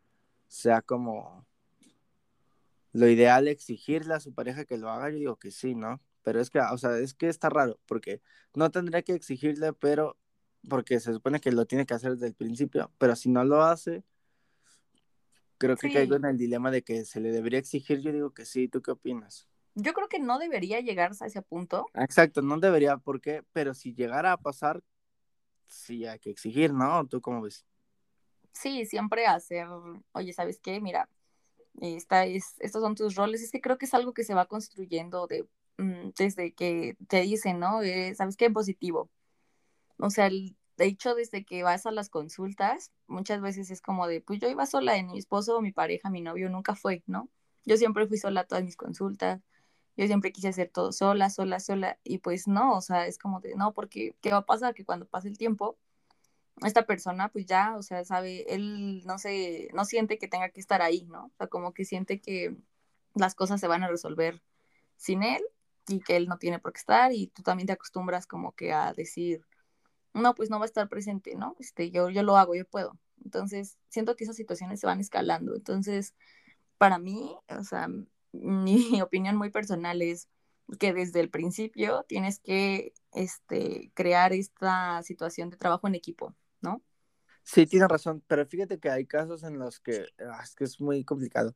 sea como lo ideal exigirle a su pareja que lo haga? Yo digo que sí, ¿no? Pero es que, o sea, es que está raro, porque no tendría que exigirle, pero porque se supone que lo tiene que hacer desde el principio, pero si no lo hace, creo que caigo en el dilema de que se le debería exigir, yo digo que sí, ¿tú qué opinas? Yo creo que no debería llegar a ese punto. Exacto, no debería, ¿por qué? Pero si llegara a pasar, sí hay que exigir, ¿no? ¿Tú cómo ves? Sí, siempre hacer, oye, ¿sabes qué? Mira, esta es, estos son tus roles. Es que creo que es algo que se va construyendo de, mm, desde que te dicen, ¿no? Eh, ¿Sabes qué? Positivo. O sea, el, de hecho, desde que vas a las consultas, muchas veces es como de, pues yo iba sola, en mi esposo, mi pareja, mi novio nunca fue, ¿no? Yo siempre fui sola a todas mis consultas, yo siempre quise hacer todo sola, sola, sola, y pues no, o sea, es como de, no, porque ¿qué va a pasar? Que cuando pase el tiempo, esta persona pues ya, o sea, sabe, él no se, no siente que tenga que estar ahí, ¿no? O sea, como que siente que las cosas se van a resolver sin él y que él no tiene por qué estar y tú también te acostumbras como que a decir, no, pues no va a estar presente, ¿no? Este, yo, yo lo hago, yo puedo. Entonces, siento que esas situaciones se van escalando. Entonces, para mí, o sea, mi opinión muy personal es que desde el principio tienes que este, crear esta situación de trabajo en equipo, ¿no? Sí, tienes razón, pero fíjate que hay casos en los que ah, es que es muy complicado,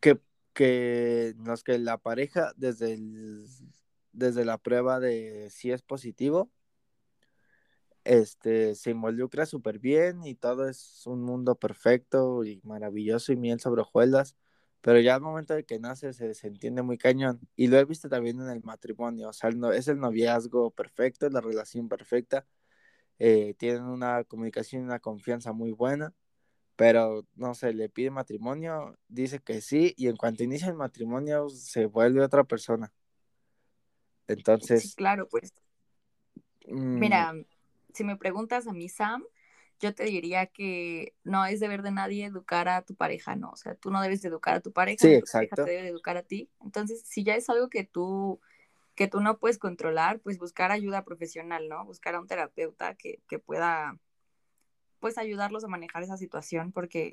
que, que en los que la pareja desde, desde la prueba de si es positivo, este, se involucra súper bien y todo es un mundo perfecto y maravilloso y miel sobre hojuelas, pero ya al momento de que nace se desentiende muy cañón. Y lo he visto también en el matrimonio, o sea, no, es el noviazgo perfecto, es la relación perfecta, eh, tienen una comunicación y una confianza muy buena, pero no sé, le pide matrimonio, dice que sí, y en cuanto inicia el matrimonio se vuelve otra persona. Entonces... Sí, claro, pues. Mm, Mira, si me preguntas a mí, Sam, yo te diría que no es deber de nadie educar a tu pareja, ¿no? O sea, tú no debes de educar a tu pareja, sí, tu pareja te debe educar a ti. Entonces, si ya es algo que tú, que tú no puedes controlar, pues buscar ayuda profesional, ¿no? Buscar a un terapeuta que, que pueda, pues, ayudarlos a manejar esa situación, porque,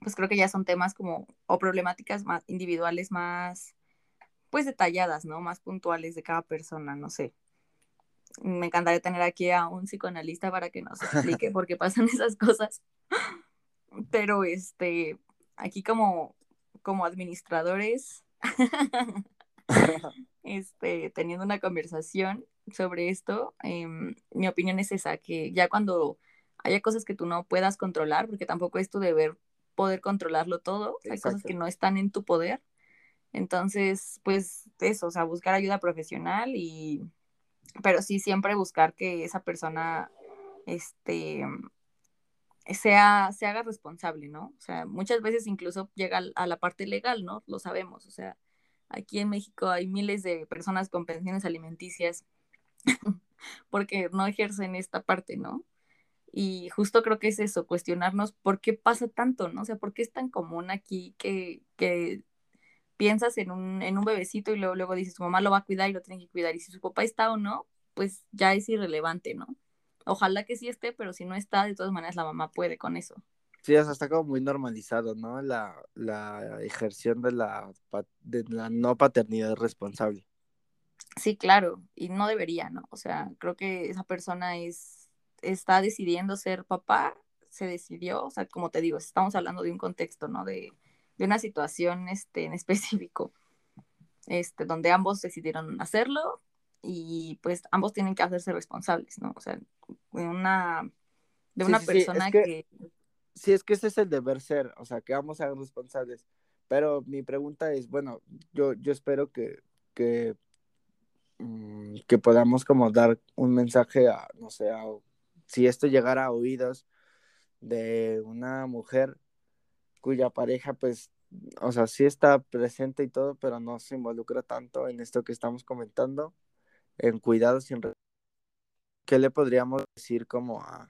pues, creo que ya son temas como, o problemáticas más individuales más, pues, detalladas, ¿no? Más puntuales de cada persona, no sé me encantaría tener aquí a un psicoanalista para que nos explique por qué pasan esas cosas. Pero este, aquí como, como administradores, este, teniendo una conversación sobre esto, em, mi opinión es esa, que ya cuando haya cosas que tú no puedas controlar, porque tampoco es tu deber poder controlarlo todo, hay cosas que no están en tu poder. Entonces, pues eso, o sea, buscar ayuda profesional y pero sí siempre buscar que esa persona este sea, se haga responsable, ¿no? O sea, muchas veces incluso llega a la parte legal, ¿no? Lo sabemos, o sea, aquí en México hay miles de personas con pensiones alimenticias porque no ejercen esta parte, ¿no? Y justo creo que es eso, cuestionarnos por qué pasa tanto, ¿no? O sea, por qué es tan común aquí que, que piensas en un, en un bebecito y luego, luego dices, su mamá lo va a cuidar y lo tiene que cuidar. Y si su papá está o no, pues ya es irrelevante, ¿no? Ojalá que sí esté, pero si no está, de todas maneras la mamá puede con eso. Sí, o sea, está como muy normalizado, ¿no? La, la ejerción de la, de la no paternidad responsable. Sí, claro, y no debería, ¿no? O sea, creo que esa persona es, está decidiendo ser papá, se decidió, o sea, como te digo, estamos hablando de un contexto, ¿no? De, de una situación este, en específico, este, donde ambos decidieron hacerlo y pues ambos tienen que hacerse responsables, ¿no? O sea, de una, de una persona que, Sí, es que ese es el deber ser, o sea, que ambos sean responsables. Pero mi pregunta es, bueno, yo, yo espero que, que, mm, que podamos como dar un mensaje a, no sé, a si esto llegara a oídos de una mujer cuya pareja pues o sea, sí está presente y todo, pero no se involucra tanto en esto que estamos comentando, en cuidados sin... ¿Qué le podríamos decir como a,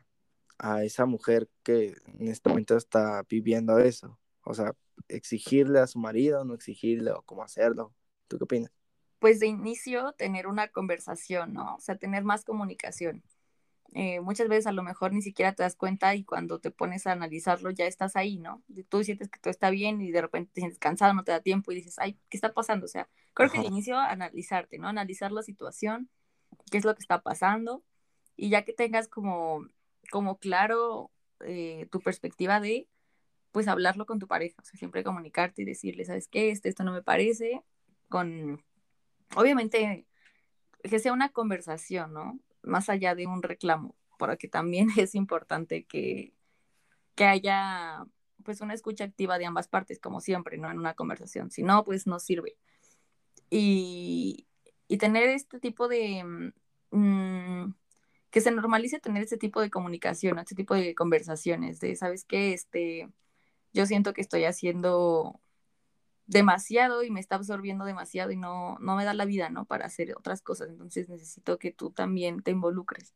a esa mujer que en este momento está viviendo eso? O sea, exigirle a su marido, no exigirle o cómo hacerlo. ¿Tú qué opinas? Pues de inicio tener una conversación, ¿no? O sea, tener más comunicación. Eh, muchas veces a lo mejor ni siquiera te das cuenta y cuando te pones a analizarlo ya estás ahí, ¿no? Tú sientes que todo está bien y de repente te sientes cansado, no te da tiempo y dices, ay, ¿qué está pasando? O sea, creo que al inicio analizarte, ¿no? Analizar la situación, qué es lo que está pasando y ya que tengas como, como claro eh, tu perspectiva de, pues hablarlo con tu pareja, o sea, siempre comunicarte y decirle, ¿sabes qué? Este, esto no me parece, con, obviamente, que sea una conversación, ¿no? Más allá de un reclamo, porque también es importante que, que haya pues una escucha activa de ambas partes, como siempre, ¿no? En una conversación. Si no, pues no sirve. Y, y tener este tipo de... Mm, que se normalice tener este tipo de comunicación, este tipo de conversaciones, de, ¿sabes qué? Este, yo siento que estoy haciendo demasiado y me está absorbiendo demasiado y no, no me da la vida, ¿no? Para hacer otras cosas. Entonces necesito que tú también te involucres.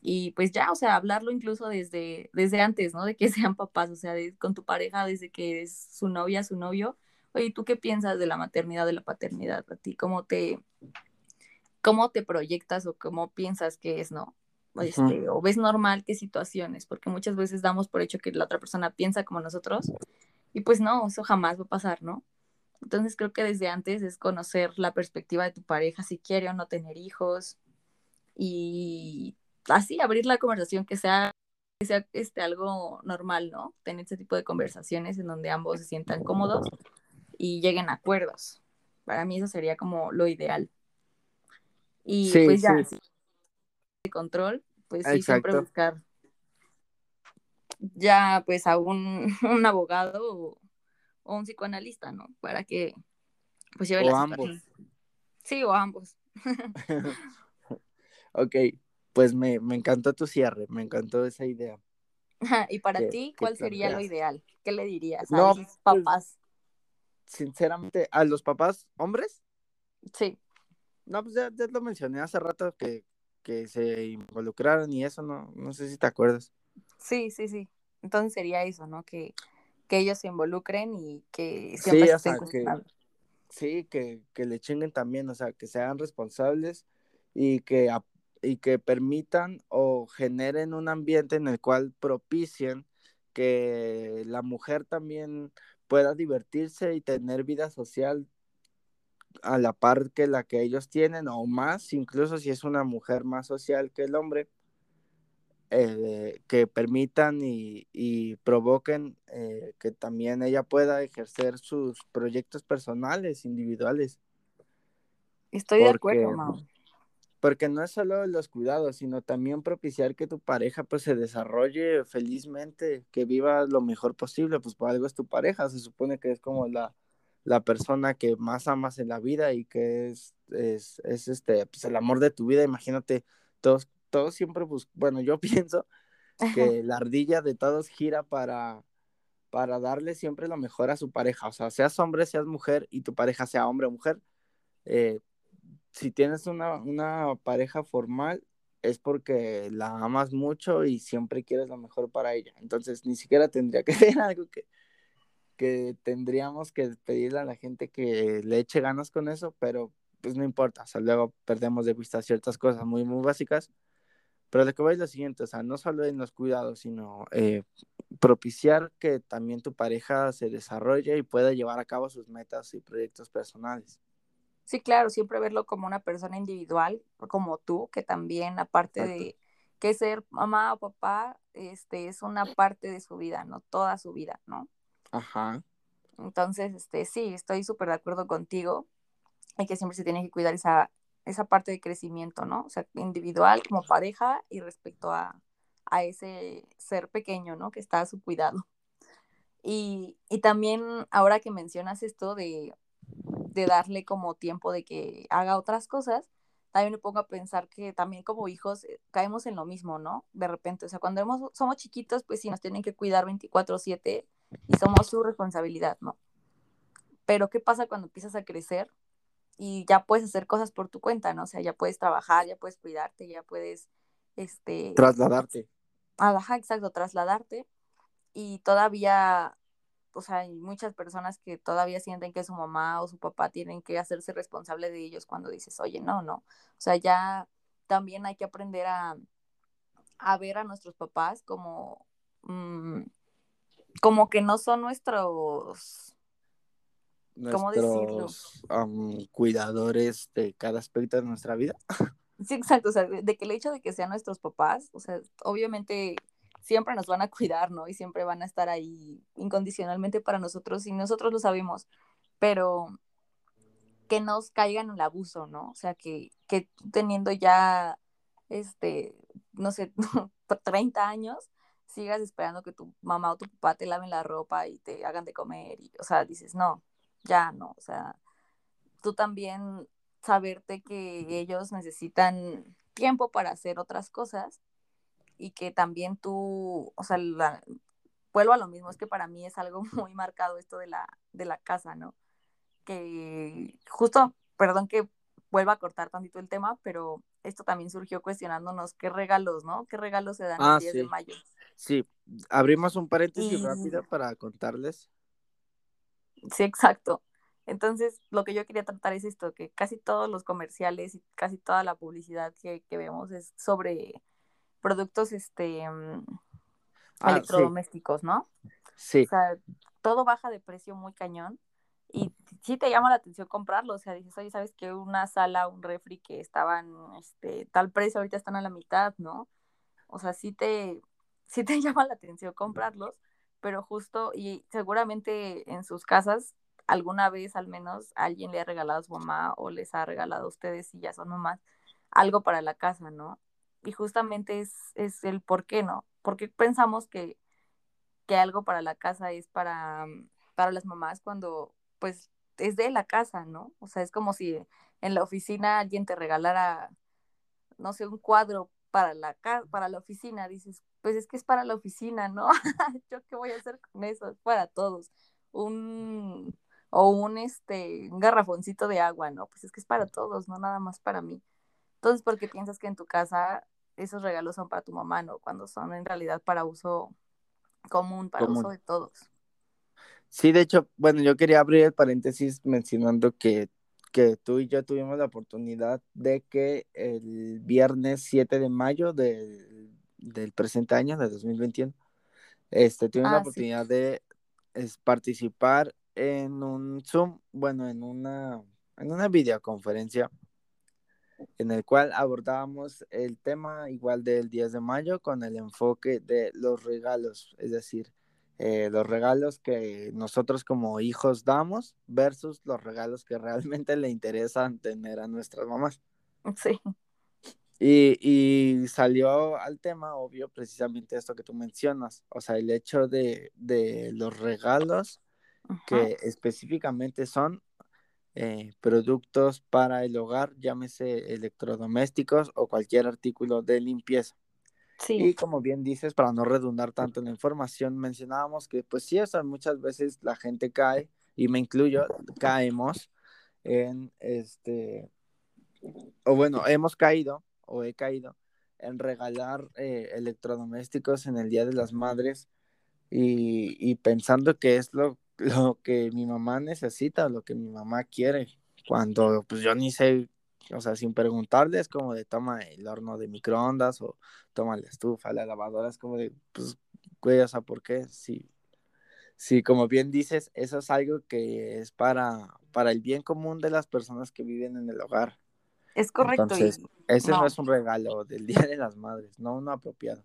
Y pues ya, o sea, hablarlo incluso desde, desde antes, ¿no? De que sean papás, o sea, con tu pareja desde que es su novia, su novio. Oye, ¿tú qué piensas de la maternidad, de la paternidad? ¿A ti cómo te, cómo te proyectas o cómo piensas que es, ¿no? Este, o ves normal qué situaciones, porque muchas veces damos por hecho que la otra persona piensa como nosotros y pues no, eso jamás va a pasar, ¿no? Entonces creo que desde antes es conocer la perspectiva de tu pareja, si quiere o no tener hijos, y así abrir la conversación que sea, que sea este, algo normal, ¿no? Tener ese tipo de conversaciones en donde ambos se sientan cómodos y lleguen a acuerdos. Para mí eso sería como lo ideal. Y pues ya, sí. de control, pues sí, siempre buscar ya pues a un, un abogado o, un psicoanalista, ¿no? Para que pues lleve o ambos. Sí, o ambos. ok, pues me, encantó tu cierre, me encantó esa idea. y para ti, ¿cuál sería lo ideal? ¿Qué le dirías a los pues, papás? sinceramente, ¿a los papás hombres? Sí. No, pues ya, lo mencioné hace rato que, que se involucraron y eso, no, no sé si te acuerdas. Sí, sí, sí. Entonces sería eso, ¿no? Que, que ellos se involucren y que siempre sí, estén que, Sí, que, que, le chinguen también, o sea, que sean responsables y que, y que permitan o generen un ambiente en el cual propicien que la mujer también pueda divertirse y tener vida social a la par que la que ellos tienen o más, incluso si es una mujer más social que el hombre, eh, que permitan y, provoquen eh, que también ella pueda ejercer sus proyectos personales, individuales. Estoy de acuerdo, Mau. Porque no es solo los cuidados, sino también propiciar que tu pareja pues se desarrolle felizmente, que viva lo mejor posible, pues por algo es tu pareja, se supone que es como la, la persona que más amas en la vida y que es, es, es este, pues el amor de tu vida, imagínate, todos todos siempre buscan, bueno, yo pienso que la ardilla de todos gira para, para darle siempre lo mejor a su pareja, o sea, seas hombre, seas mujer y tu pareja sea hombre o mujer, eh, si tienes una, una pareja formal es porque la amas mucho y siempre quieres lo mejor para ella, entonces ni siquiera tendría que ser algo que, que tendríamos que pedirle a la gente que le eche ganas con eso, pero pues no importa, o sea, luego perdemos de vista ciertas cosas muy, muy básicas pero lo que va es lo siguiente, o sea, no solo en los cuidados, sino eh, propiciar que también tu pareja se desarrolle y pueda llevar a cabo sus metas y proyectos personales. Sí, claro, siempre verlo como una persona individual, como tú, que también aparte de que ser mamá o papá, este, es una parte de su vida, no toda su vida, ¿no? Ajá. Entonces, este, sí, estoy súper de acuerdo contigo en que siempre se tiene que cuidar esa, esa parte de crecimiento, ¿no? O sea, individual como pareja y respecto a, ese ser pequeño, ¿no? Que está a su cuidado. Y, también ahora que mencionas esto de, darle como tiempo de que haga otras cosas, también me pongo a pensar que también como hijos eh, caemos en lo mismo, ¿no? De repente, o sea, cuando somos chiquitos, pues sí, nos tienen que cuidar 24/7 y somos su responsabilidad, ¿no? Pero ¿qué pasa cuando empiezas a crecer y ya puedes hacer cosas por tu cuenta, ¿no? O sea, ya puedes trabajar, ya puedes cuidarte, ya puedes, este... Trasladarte. Ajá, exacto, trasladarte. Y todavía o sea, hay muchas personas que todavía sienten que su mamá o su papá tienen que hacerse responsable de ellos cuando dices, oye, no, no. O sea, ya también hay que aprender a, ver a nuestros papás como, mm, como que no son nuestros, ¿cómo decirlo? cuidadores de cada aspecto de nuestra vida. Sí, exacto, o sea, de que el hecho de que sean nuestros papás, o sea, obviamente siempre nos van a cuidar, ¿no? Y siempre van a estar ahí incondicionalmente para nosotros y nosotros lo sabemos, pero que nos caigan en el abuso, ¿no? O sea, que, que teniendo ya, este, no sé, 30 años, sigas esperando que tu mamá o tu papá te laven la ropa y te hagan de comer, y, o sea, dices, no, ya no, o sea, tú también saberte que ellos necesitan tiempo para hacer otras cosas y que también tú, o sea, vuelvo a lo mismo, es que para mí es algo muy marcado esto de la, de la casa, ¿no? Que justo, perdón que vuelva a cortar tantito el tema, pero esto también surgió cuestionándonos qué regalos, ¿no? ¿Qué regalos se dan el 10 ah, de mayo? Sí, abrimos un paréntesis rápido para contarles. Sí, exacto. Entonces, lo que yo quería tratar es esto, que casi todos los comerciales y casi toda la publicidad que, que vemos es sobre productos este mm, ah, electrodomésticos, ¿no? Sí. O sea, todo baja de precio muy cañón y sí te llama la atención comprarlo, o sea, dices, oye, ¿sabes que una sala, un refri que estaban, este, tal precio, ahorita están a la mitad, ¿no? O sea, sí te, sí te llama la atención comprarlos, pero justo, y seguramente en sus casas, alguna vez al menos alguien le ha regalado a su mamá o les ha regalado a ustedes, si ya son mamás, algo para la casa, ¿no? y justamente es, es el por qué, ¿no? Porque pensamos que, que algo para la casa es para, mm, para las mamás cuando pues es de la casa, ¿no? O sea, es como si en la oficina alguien te regalara, no sé, un cuadro para la, para la oficina, dices, pues es que es para la oficina, ¿no? ¿Yo qué voy a hacer con eso? Es para todos. Un, o un, este, un garrafoncito de agua, ¿no? Pues es que es para todos, no nada más para mí. Entonces, ¿por qué piensas que en tu casa esos regalos son para tu mamá, no? Cuando son en realidad para uso común, para uso de todos. Sí, de hecho, bueno, yo quería abrir el paréntesis mencionando que, que tú y yo tuvimos la oportunidad de que el viernes 7 de mayo del, presente año, de 2021, este, tuvimos la ah, oportunidad de participar en un Zoom, bueno, en una, en una videoconferencia en el cual abordábamos el tema igual del 10 de mayo con el enfoque de los regalos, es decir, eh, los regalos que nosotros como hijos damos versus los regalos que realmente le interesan tener a nuestras mamás. Sí. Y, y, salió al tema, obvio, precisamente esto que tú mencionas, o sea, el hecho de, de los regalos que específicamente son eh, productos para el hogar, llámese electrodomésticos o cualquier artículo de limpieza. Sí. Y como bien dices, para no redundar tanto en la información, mencionábamos que pues sí, o muchas veces la gente cae, y me incluyo, caemos en este, o bueno, hemos caído o he caído en regalar eh, electrodomésticos en el Día de las Madres y, pensando que es lo lo que mi mamá necesita, lo que mi mamá quiere, cuando pues yo ni sé, o sea, sin preguntarle es como de toma el horno de microondas o toma la estufa, la lavadora, es como de, pues, güey, o sea, ¿por qué? Sí, sí, como bien dices, eso es algo que es para, para el bien común de las personas que viven en el hogar. Es correcto. Entonces, ese no es un regalo del Día de las Madres, no uno apropiado.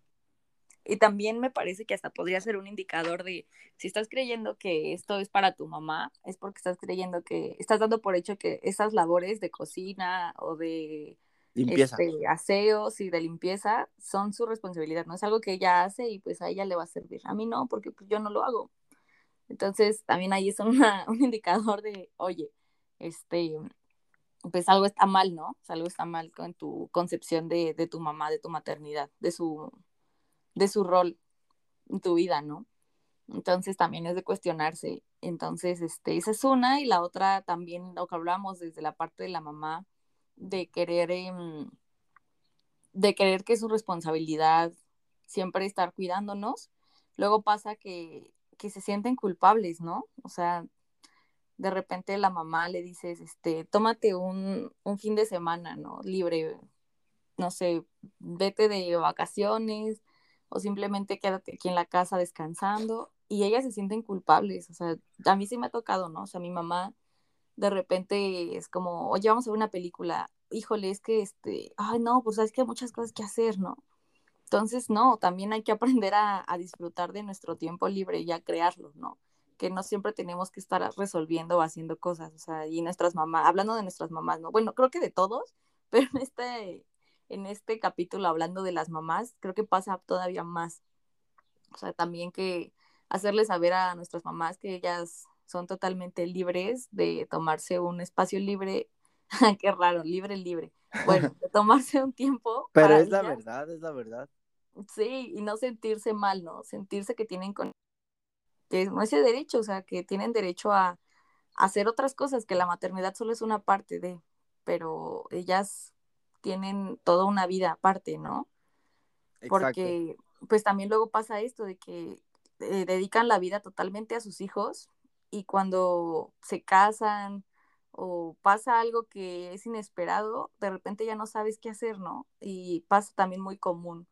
Y también me parece que hasta podría ser un indicador de si estás creyendo que esto es para tu mamá, es porque estás creyendo que estás dando por hecho que esas labores de cocina o de limpieza. Este, aseos y de limpieza son su responsabilidad, no es algo que ella hace y pues a ella le va a servir. A mí no, porque pues yo no lo hago. Entonces también ahí es un indicador de, oye, este, pues algo está mal, ¿no? Algo está mal con tu concepción de, de tu mamá, de tu maternidad, de su, de su rol en tu vida, ¿no? Entonces también es de cuestionarse. Entonces, este, esa es una y la otra también lo que hablamos desde la parte de la mamá, de querer, em, de querer que es su responsabilidad siempre estar cuidándonos. Luego pasa que, que se sienten culpables, ¿no? O sea, de repente la mamá le dices, este, tómate un, un fin de semana, ¿no? Libre, no sé, vete de vacaciones o simplemente quédate aquí en la casa descansando y ellas se sienten culpables, o sea, a mí sí me ha tocado, ¿no? O sea, mi mamá de repente es como, oye, vamos a ver una película, híjole, es que, este, ay, no, pues es que hay muchas cosas que hacer, ¿no? Entonces, no, también hay que aprender a, a disfrutar de nuestro tiempo libre y a crearlo, ¿no? Que no siempre tenemos que estar resolviendo o haciendo cosas, o sea, y nuestras mamás, hablando de nuestras mamás, ¿no? Bueno, creo que de todos, pero en este, en este capítulo hablando de las mamás, creo que pasa todavía más. O sea, también que hacerles saber a nuestras mamás que ellas son totalmente libres de tomarse un espacio libre, qué raro, libre, libre. Bueno, de tomarse un tiempo. Pero es la verdad, es la verdad. Sí, y no sentirse mal, ¿no? Sentirse que tienen con que no ese derecho, o sea, que tienen derecho a, a hacer otras cosas, que la maternidad solo es una parte de, pero ellas tienen toda una vida aparte, ¿no? Exacto. Porque pues también luego pasa esto de que eh, dedican la vida totalmente a sus hijos y cuando se casan o pasa algo que es inesperado, de repente ya no sabes qué hacer, ¿no? Y pasa también muy común.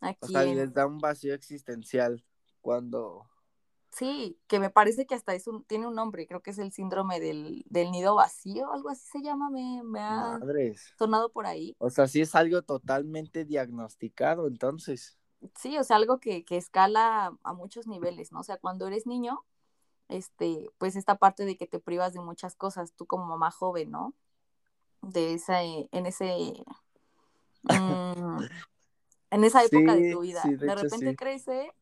Aquí o sea, en... les da un vacío existencial cuando... Sí, que me parece que hasta es un, tiene un nombre, creo que es el síndrome del, del nido vacío, algo así se llama, me, me ha Madres. sonado por ahí. O sea, sí es algo totalmente diagnosticado, entonces. Sí, o sea, algo que, que escala a muchos niveles, ¿no? O sea, cuando eres niño, este, pues esta parte de que te privas de muchas cosas, tú como mamá joven, ¿no? De esa, en ese, mmm, en esa época sí, de tu vida. Sí, de, de, hecho, repente sí. crece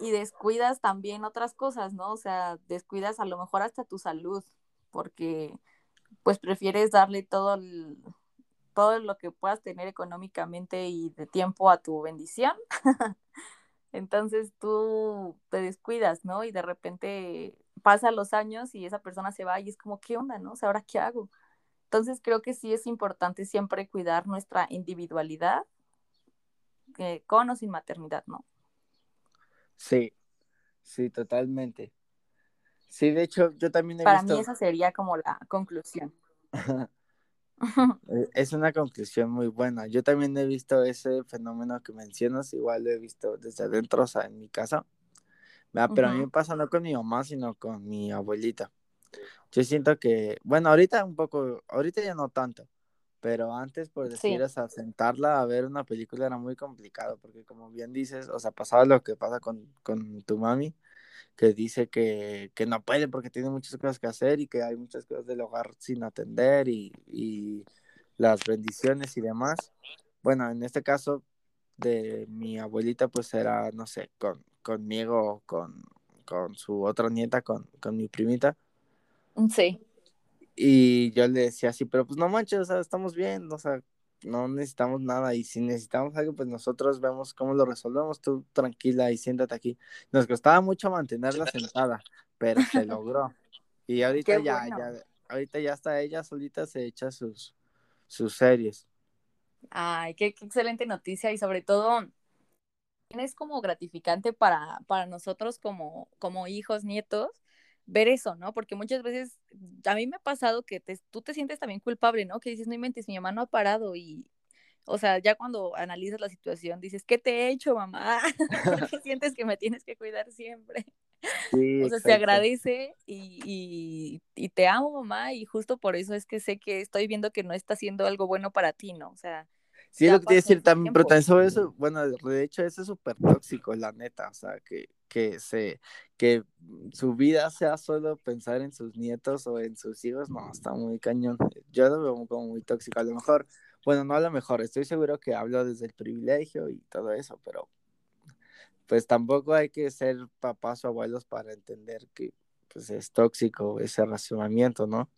y descuidas también otras cosas, ¿no? O sea, descuidas a lo mejor hasta tu salud, porque pues prefieres darle todo el, todo lo que puedas tener económicamente y de tiempo a tu bendición. Entonces tú te descuidas, ¿no? Y de repente pasan los años y esa persona se va y es como, ¿qué onda, no? O sea, ¿ahora qué hago? Entonces creo que sí es importante siempre cuidar nuestra individualidad eh, con o sin maternidad, ¿no? Sí, sí, totalmente. Sí, de hecho, yo también he Para visto... mí esa sería como la conclusión. Eh, es una conclusión muy buena. Yo también he visto ese fenómeno que mencionas, igual lo he visto desde adentro, o sea, en mi casa. Ah, pero uh -huh. a mí me pasa no con mi mamá, sino con mi abuelita. Yo siento que, bueno, ahorita un poco, ahorita ya no tanto, pero antes, por decir, Sí. o sea, sentarla a ver una película era muy complicado, porque como bien dices, o sea, pasaba lo que pasa con, con tu mami, que dice que, que no puede porque tiene muchas cosas que hacer y que hay muchas cosas del hogar sin atender y, y las bendiciones y demás. Bueno, en este caso de mi abuelita, pues era, no sé, con, conmigo, con, con su otra nieta, con, con mi primita. Sí. Y yo le decía así, pero pues no manches, o sea, estamos bien, o sea, no necesitamos nada y si necesitamos algo, pues nosotros vemos cómo lo resolvemos, tú tranquila y siéntate aquí. Nos costaba mucho mantenerla sentada, pero se logró. Y ahorita ya, bueno. ya, ahorita ya está ella solita se echa sus, sus series. Ay, qué, qué excelente noticia y sobre todo es como gratificante para, para nosotros como, como hijos, nietos, ver eso, ¿no? Porque muchas veces a mí me ha pasado que te, tú te sientes también culpable, ¿no? Que dices, no inventes, mi mamá no ha parado y, o sea, ya cuando analizas la situación dices, ¿qué te he hecho, mamá? ¿Por qué sientes que me tienes que cuidar siempre? Sí, O sea, se agradece y, y, y te amo, mamá, y justo por eso es que sé que estoy viendo que no está haciendo algo bueno para ti, ¿no? O sea, Sí, es lo que te iba a pasó decir también, pero sobre eso, bueno, de hecho, eso es súper tóxico, la neta, o sea, que, que se, que su vida sea solo pensar en sus nietos o en sus hijos, no, está muy cañón. Yo lo veo como muy tóxico, a lo mejor, bueno, no a lo mejor, estoy seguro que hablo desde el privilegio y todo eso, pero pues tampoco hay que ser papás o abuelos para entender que pues es tóxico ese razonamiento, ¿no?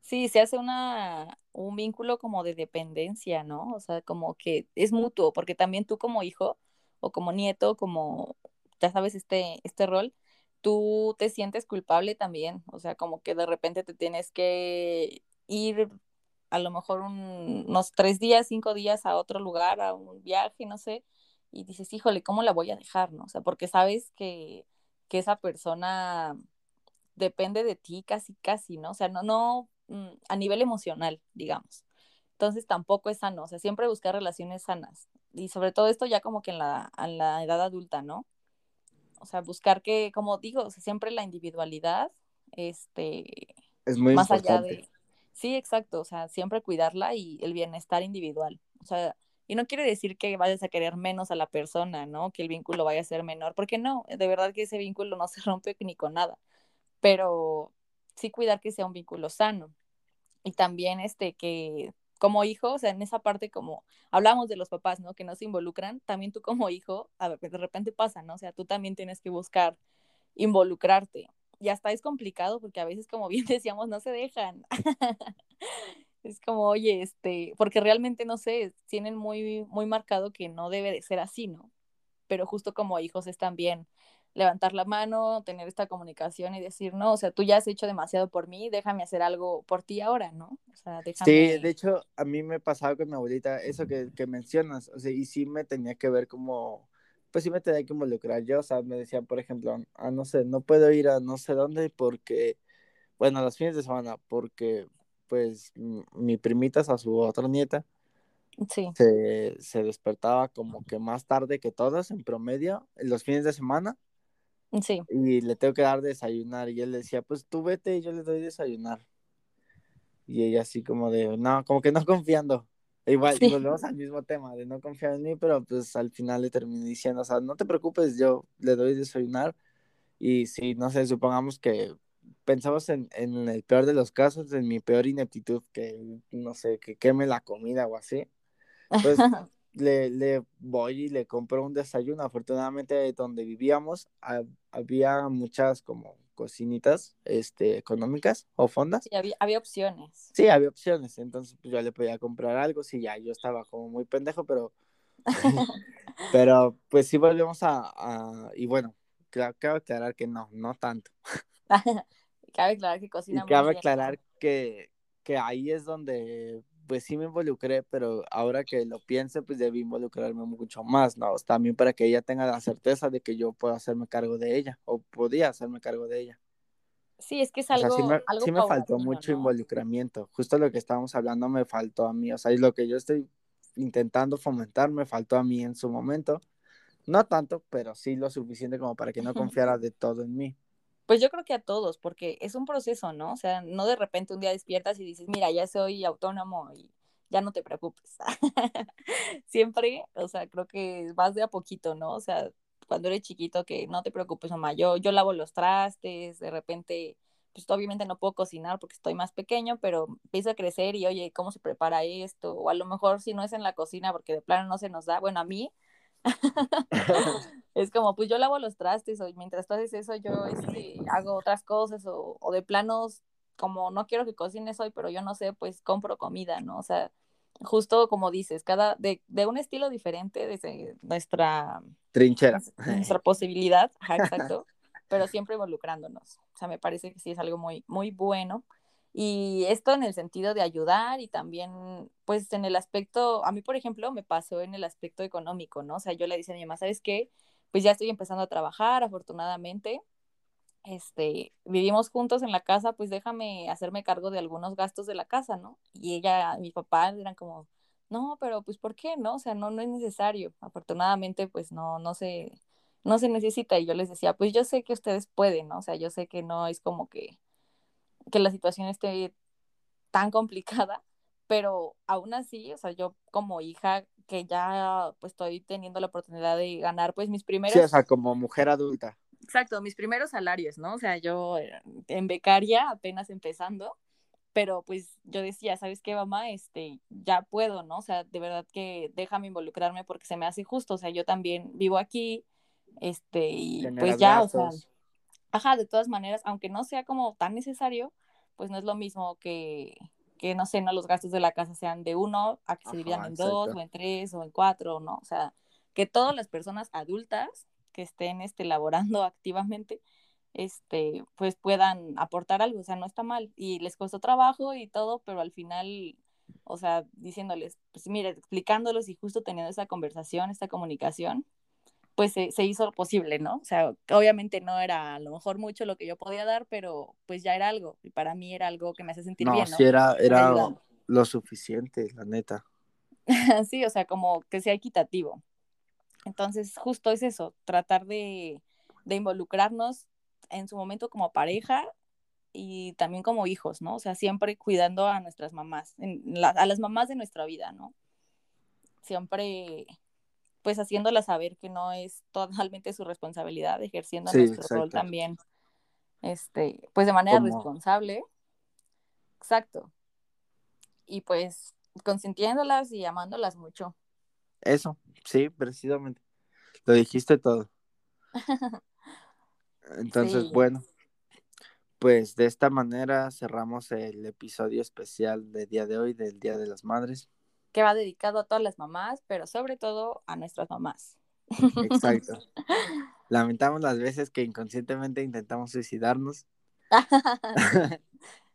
Sí, se hace una, un vínculo como de dependencia, ¿no? O sea, como que es mutuo, porque también tú como hijo o como nieto, como, ya sabes, este, este rol, tú te sientes culpable también, o sea, como que de repente te tienes que ir a lo mejor unos tres días, cinco días a otro lugar, a un viaje, no sé, y dices, híjole, ¿cómo la voy a dejar, no? O sea, porque sabes que, que esa persona depende de ti casi, casi, ¿no? O sea, no, no mm, a nivel emocional, digamos. Entonces tampoco es sano, o sea, siempre buscar relaciones sanas. Y sobre todo esto ya como que en la, en la edad adulta, ¿no? O sea, buscar que, como digo, o sea, siempre la individualidad, este, Es muy más allá importante. de, sí, exacto, o sea, siempre cuidarla y el bienestar individual. O sea, y no quiere decir que vayas a querer menos a la persona, ¿no? Que el vínculo vaya a ser menor, porque no, de verdad que ese vínculo no se rompe ni con nada pero sí cuidar que sea un vínculo sano. Y también este que como hijo, o sea, en esa parte como hablamos de los papás, ¿no? Que no se involucran, también tú como hijo, a ver, de repente pasa, ¿no? O sea, tú también tienes que buscar involucrarte. Y hasta es complicado porque a veces, como bien decíamos, no se dejan. es como, oye, este, porque realmente, no sé, tienen muy, muy marcado que no debe de ser así, ¿no? Pero justo como hijos es también levantar la mano, tener esta comunicación y decir, no, o sea, tú ya has hecho demasiado por mí, déjame hacer algo por ti ahora, ¿no? O sea, Sí, de déjame... hecho, a mí me pasaba con mi abuelita eso que, que mencionas, o sea, y sí me tenía que ver como, pues sí me tenía que involucrar yo, o sea, me decían, por ejemplo, ah, no sé, no puedo ir a no sé dónde porque, bueno, los fines de semana, porque, pues, mi primita, a su otra nieta, Sí, se, se despertaba como que más tarde que todos en promedio, los fines de semana, sí, y le tengo que dar desayunar, y él decía, pues tú vete y yo le doy desayunar. Y ella así como de, no, como que no confiando. E igual, sí. volvemos al mismo tema de no confiar en mí, pero pues al final le terminé diciendo, o sea, no te preocupes, yo le doy desayunar y si, no sé, supongamos que pensamos en, en el peor de los casos, en mi peor ineptitud, que, no sé, que queme la comida o así, pues le, le voy y le compro un desayuno. Afortunadamente, donde vivíamos, ha- había muchas como cocinitas, este, económicas o fondas. Sí, había, había opciones. Sí, había opciones, entonces pues, yo le podía comprar algo, sí, ya yo estaba como muy pendejo, pero, pero pues sí volvemos a, a- y bueno, claro, cabe aclarar que no, no tanto. Cabe aclarar que Y cocina muy cabe aclarar que, que ahí es donde pues sí me involucré, pero ahora que lo pienso, pues debí involucrarme mucho más, ¿no? También para que ella tenga la certeza de que yo puedo hacerme cargo de ella, o podía hacerme cargo de ella. Sí, es que es O sea, sí algo, me, algo sí me faltó mucho ¿no? involucramiento. Justo lo que estábamos hablando me faltó a mí. O sea, y lo que yo estoy intentando fomentar me faltó a mí en su momento. No tanto, pero sí lo suficiente como para que no confiara de todo en mí. Pues yo creo que a todos, porque es un proceso, ¿no? O sea, no de repente un día despiertas y dices, mira, ya soy autónomo y ya no te preocupes. Siempre, o sea, creo que vas de a poquito, ¿no? O sea, cuando eres chiquito, que no te preocupes, mamá, yo, yo lavo los trastes, de repente, pues obviamente no puedo cocinar porque estoy más pequeño, pero empiezo a crecer y, oye, ¿cómo se prepara esto? O a lo mejor si no es en la cocina porque de plano no se nos da, bueno, a mí es como, pues yo lavo los trastes o mientras tú haces eso, yo este, hago otras cosas o, o de planos, como no quiero que cocines hoy, pero yo no sé, pues compro comida, ¿no? O sea, justo como dices, cada, de, de un estilo diferente desde nuestra, Trinchera. nuestra posibilidad, ajá, exacto, pero siempre involucrándonos. O sea, me parece que sí es algo muy, muy bueno. Y esto en el sentido de ayudar y también, pues en el aspecto, a mí, por ejemplo, me pasó en el aspecto económico, ¿no? O sea, yo le decía a mi mamá, ¿sabes qué? Pues ya estoy empezando a trabajar, afortunadamente. Este, vivimos juntos en la casa, pues déjame hacerme cargo de algunos gastos de la casa, ¿no? Y ella, mi papá eran como, no, pero pues ¿por qué no? O sea, no, no es necesario. Afortunadamente, pues no, no se, no se necesita. Y yo les decía, pues yo sé que ustedes pueden, ¿no? O sea, yo sé que no es como que, que la situación esté tan complicada, pero aún así, o sea, yo como hija que ya pues estoy teniendo la oportunidad de ganar pues mis Sí, o primeros, sea, como mujer adulta. exacto, mis primeros salarios, ¿no? O sea, yo eh, en becaria apenas empezando, pero pues yo decía, ¿sabes qué, mamá? Este, ya puedo, ¿no? O sea, de verdad que déjame involucrarme porque se me hace justo, o sea, yo también vivo aquí, este, y pues ya, o sea, gastos. Ajá, de todas maneras, aunque no sea como tan necesario, pues no es lo mismo que, que no sé, no los gastos de la casa sean de uno a que se dividan en dos o en tres o en cuatro, ¿no? O sea, que todas las personas adultas que estén este, laborando activamente, este, pues puedan aportar algo, o sea, no está mal. Y les costó trabajo y todo, pero al final, o sea, diciéndoles, pues mire, explicándolos y justo teniendo esa conversación, esta comunicación, pues se, se, hizo lo posible, ¿no? O sea, obviamente no era a lo mejor mucho lo que yo podía dar, pero pues ya era algo, y para mí era algo que me hace sentir bien, ¿no? Sí, era, era lo suficiente, la neta. sí, o sea, como que sea equitativo. Entonces, justo es eso, tratar de, de involucrarnos en su momento como pareja y también como hijos, ¿no? O sea, siempre cuidando a nuestras mamás, a las mamás de nuestra vida, ¿no? Siempre, pues haciéndolas saber que no es totalmente su responsabilidad, ejerciendo nuestro rol también, este, pues de manera responsable. Exacto. Y pues consintiéndolas y amándolas mucho. Eso, sí, precisamente. Lo dijiste todo. Entonces, bueno, pues de esta manera cerramos el episodio especial del día de hoy, del Día de las Madres. Que va dedicado a todas las mamás, pero sobre todo a nuestras mamás. Exacto. Lamentamos las veces que inconscientemente intentamos suicidarnos.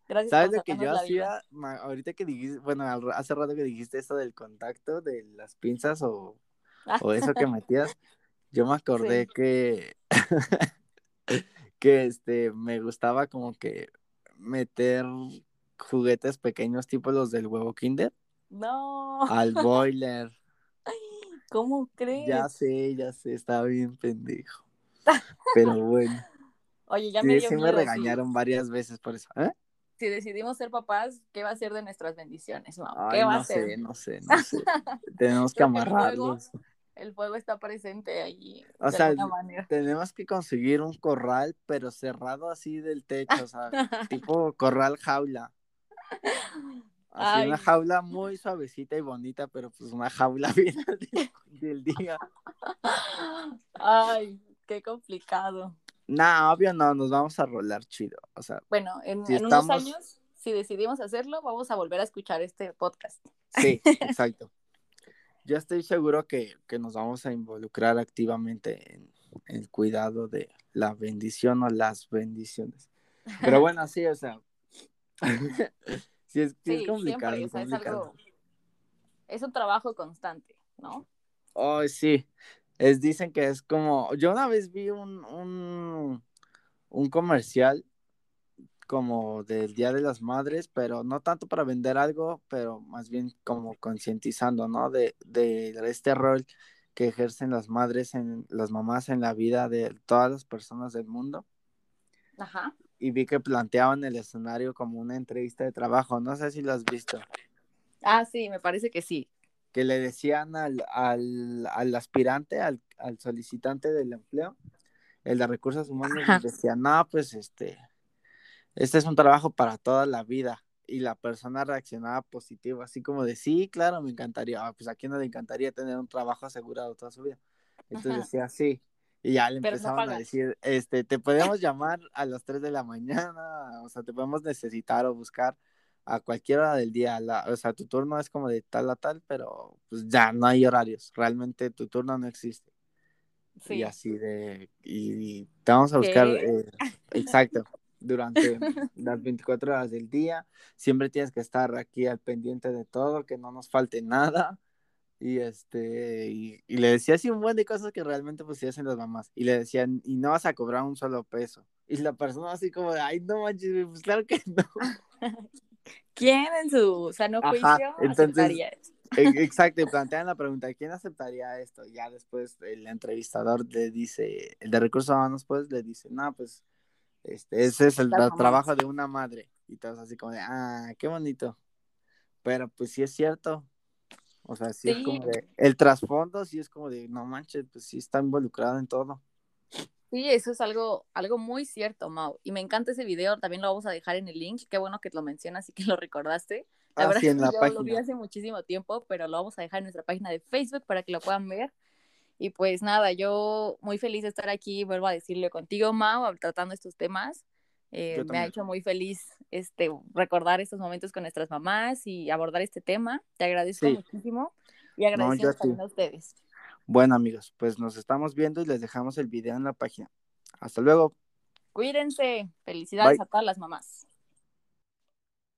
Gracias ¿Sabes lo que yo hacía? Ahorita que dijiste, bueno, hace rato que dijiste esto del contacto, de las pinzas o, o eso que metías, yo me acordé que, que este, me gustaba como que meter juguetes pequeños tipo los del huevo Kinder. No. Al boiler. ¿Cómo crees? Ya sé, ya sé, estaba bien pendejo. Pero bueno. Oye, ya me dio sí me regañaron varias veces por eso. ¿Eh? si decidimos ser papás, ¿qué va a ser de nuestras bendiciones, ¿Qué va no a ser? Sé, no sé, no sé. tenemos que amarrarlos. El fuego, está presente ahí. O sea, tenemos que conseguir un corral, pero cerrado así del techo, o sea, tipo corral jaula. Así una jaula muy suavecita y bonita, pero pues una jaula bien del día. Ay, qué complicado. No, obvio no, nos vamos a rolar chido. O sea, bueno, en, unos años, si decidimos hacerlo, vamos a volver a escuchar este podcast. Sí, exacto. Yo estoy seguro que, nos vamos a involucrar activamente en, el cuidado de la bendición o las bendiciones. Pero bueno, sí, o sea, sí, es, complicado. es, algo, es un trabajo constante, ¿no? Oh, sí es, dicen que es como, yo una vez vi un, un, un comercial como del Día de las Madres, pero no tanto para vender algo, pero más bien como concientizando, ¿no? De, de, este rol que ejercen las madres, en las mamás en la vida de todas las personas del mundo. Ajá. Y vi que planteaban el escenario como una entrevista de trabajo, no sé si lo has visto. Ah, sí, me parece que sí que le decían al, al, aspirante, al, solicitante del empleo, el de recursos humanos, decía, no, pues este, este es un trabajo para toda la vida. Y la persona reaccionaba positivo, así como de, sí, claro, me encantaría, ah, pues a quién no le encantaría tener un trabajo asegurado toda su vida. Entonces decía, sí. Y ya le empezaban a decir, este, te podemos llamar a las 3 de la mañana, o sea, te podemos necesitar o buscar a cualquier hora del día. o sea, tu turno es como de tal a tal, pero pues ya no hay horarios. Realmente tu turno no existe. Sí. Y así de. Y, te vamos a buscar. Eh, exacto. Durante las 24 horas del día. Siempre tienes que estar aquí al pendiente de todo, que no nos falte nada. Y este, y, le decía así un buen de cosas que realmente pues sí hacen las mamás. Y le decían, y no vas a cobrar un solo peso. Y la persona así como de, ay, no manches, pues claro que no. ¿Quién en su sano juicio aceptaría esto? Exacto, y plantean la pregunta, ¿quién aceptaría esto? Ya después el entrevistador le dice, el de recursos humanos pues le dice, no, pues este, ese es el trabajo de una madre. Y todos así como de, ah, qué bonito. Pero pues sí es cierto. O sea, sí, es como de, el trasfondo sí es como de, no manches, pues sí está involucrado en todo. Sí, eso es algo, algo muy cierto, Mau. Y me encanta ese video, también lo vamos a dejar en el link. Qué bueno que lo mencionas y que lo recordaste. La verdad es que yo lo vi hace muchísimo tiempo, pero lo vamos a dejar en nuestra página de Facebook para que lo puedan ver. Y pues nada, yo muy feliz de estar aquí, vuelvo a decirle contigo, Mau, tratando estos temas, Eh, me ha hecho muy feliz este, recordar estos momentos con nuestras mamás y abordar este tema. Te agradezco muchísimo y agradezco también a ustedes. Bueno, amigos, pues nos estamos viendo y les dejamos el video en la página. Hasta luego. Cuídense. Felicidades a todas las mamás.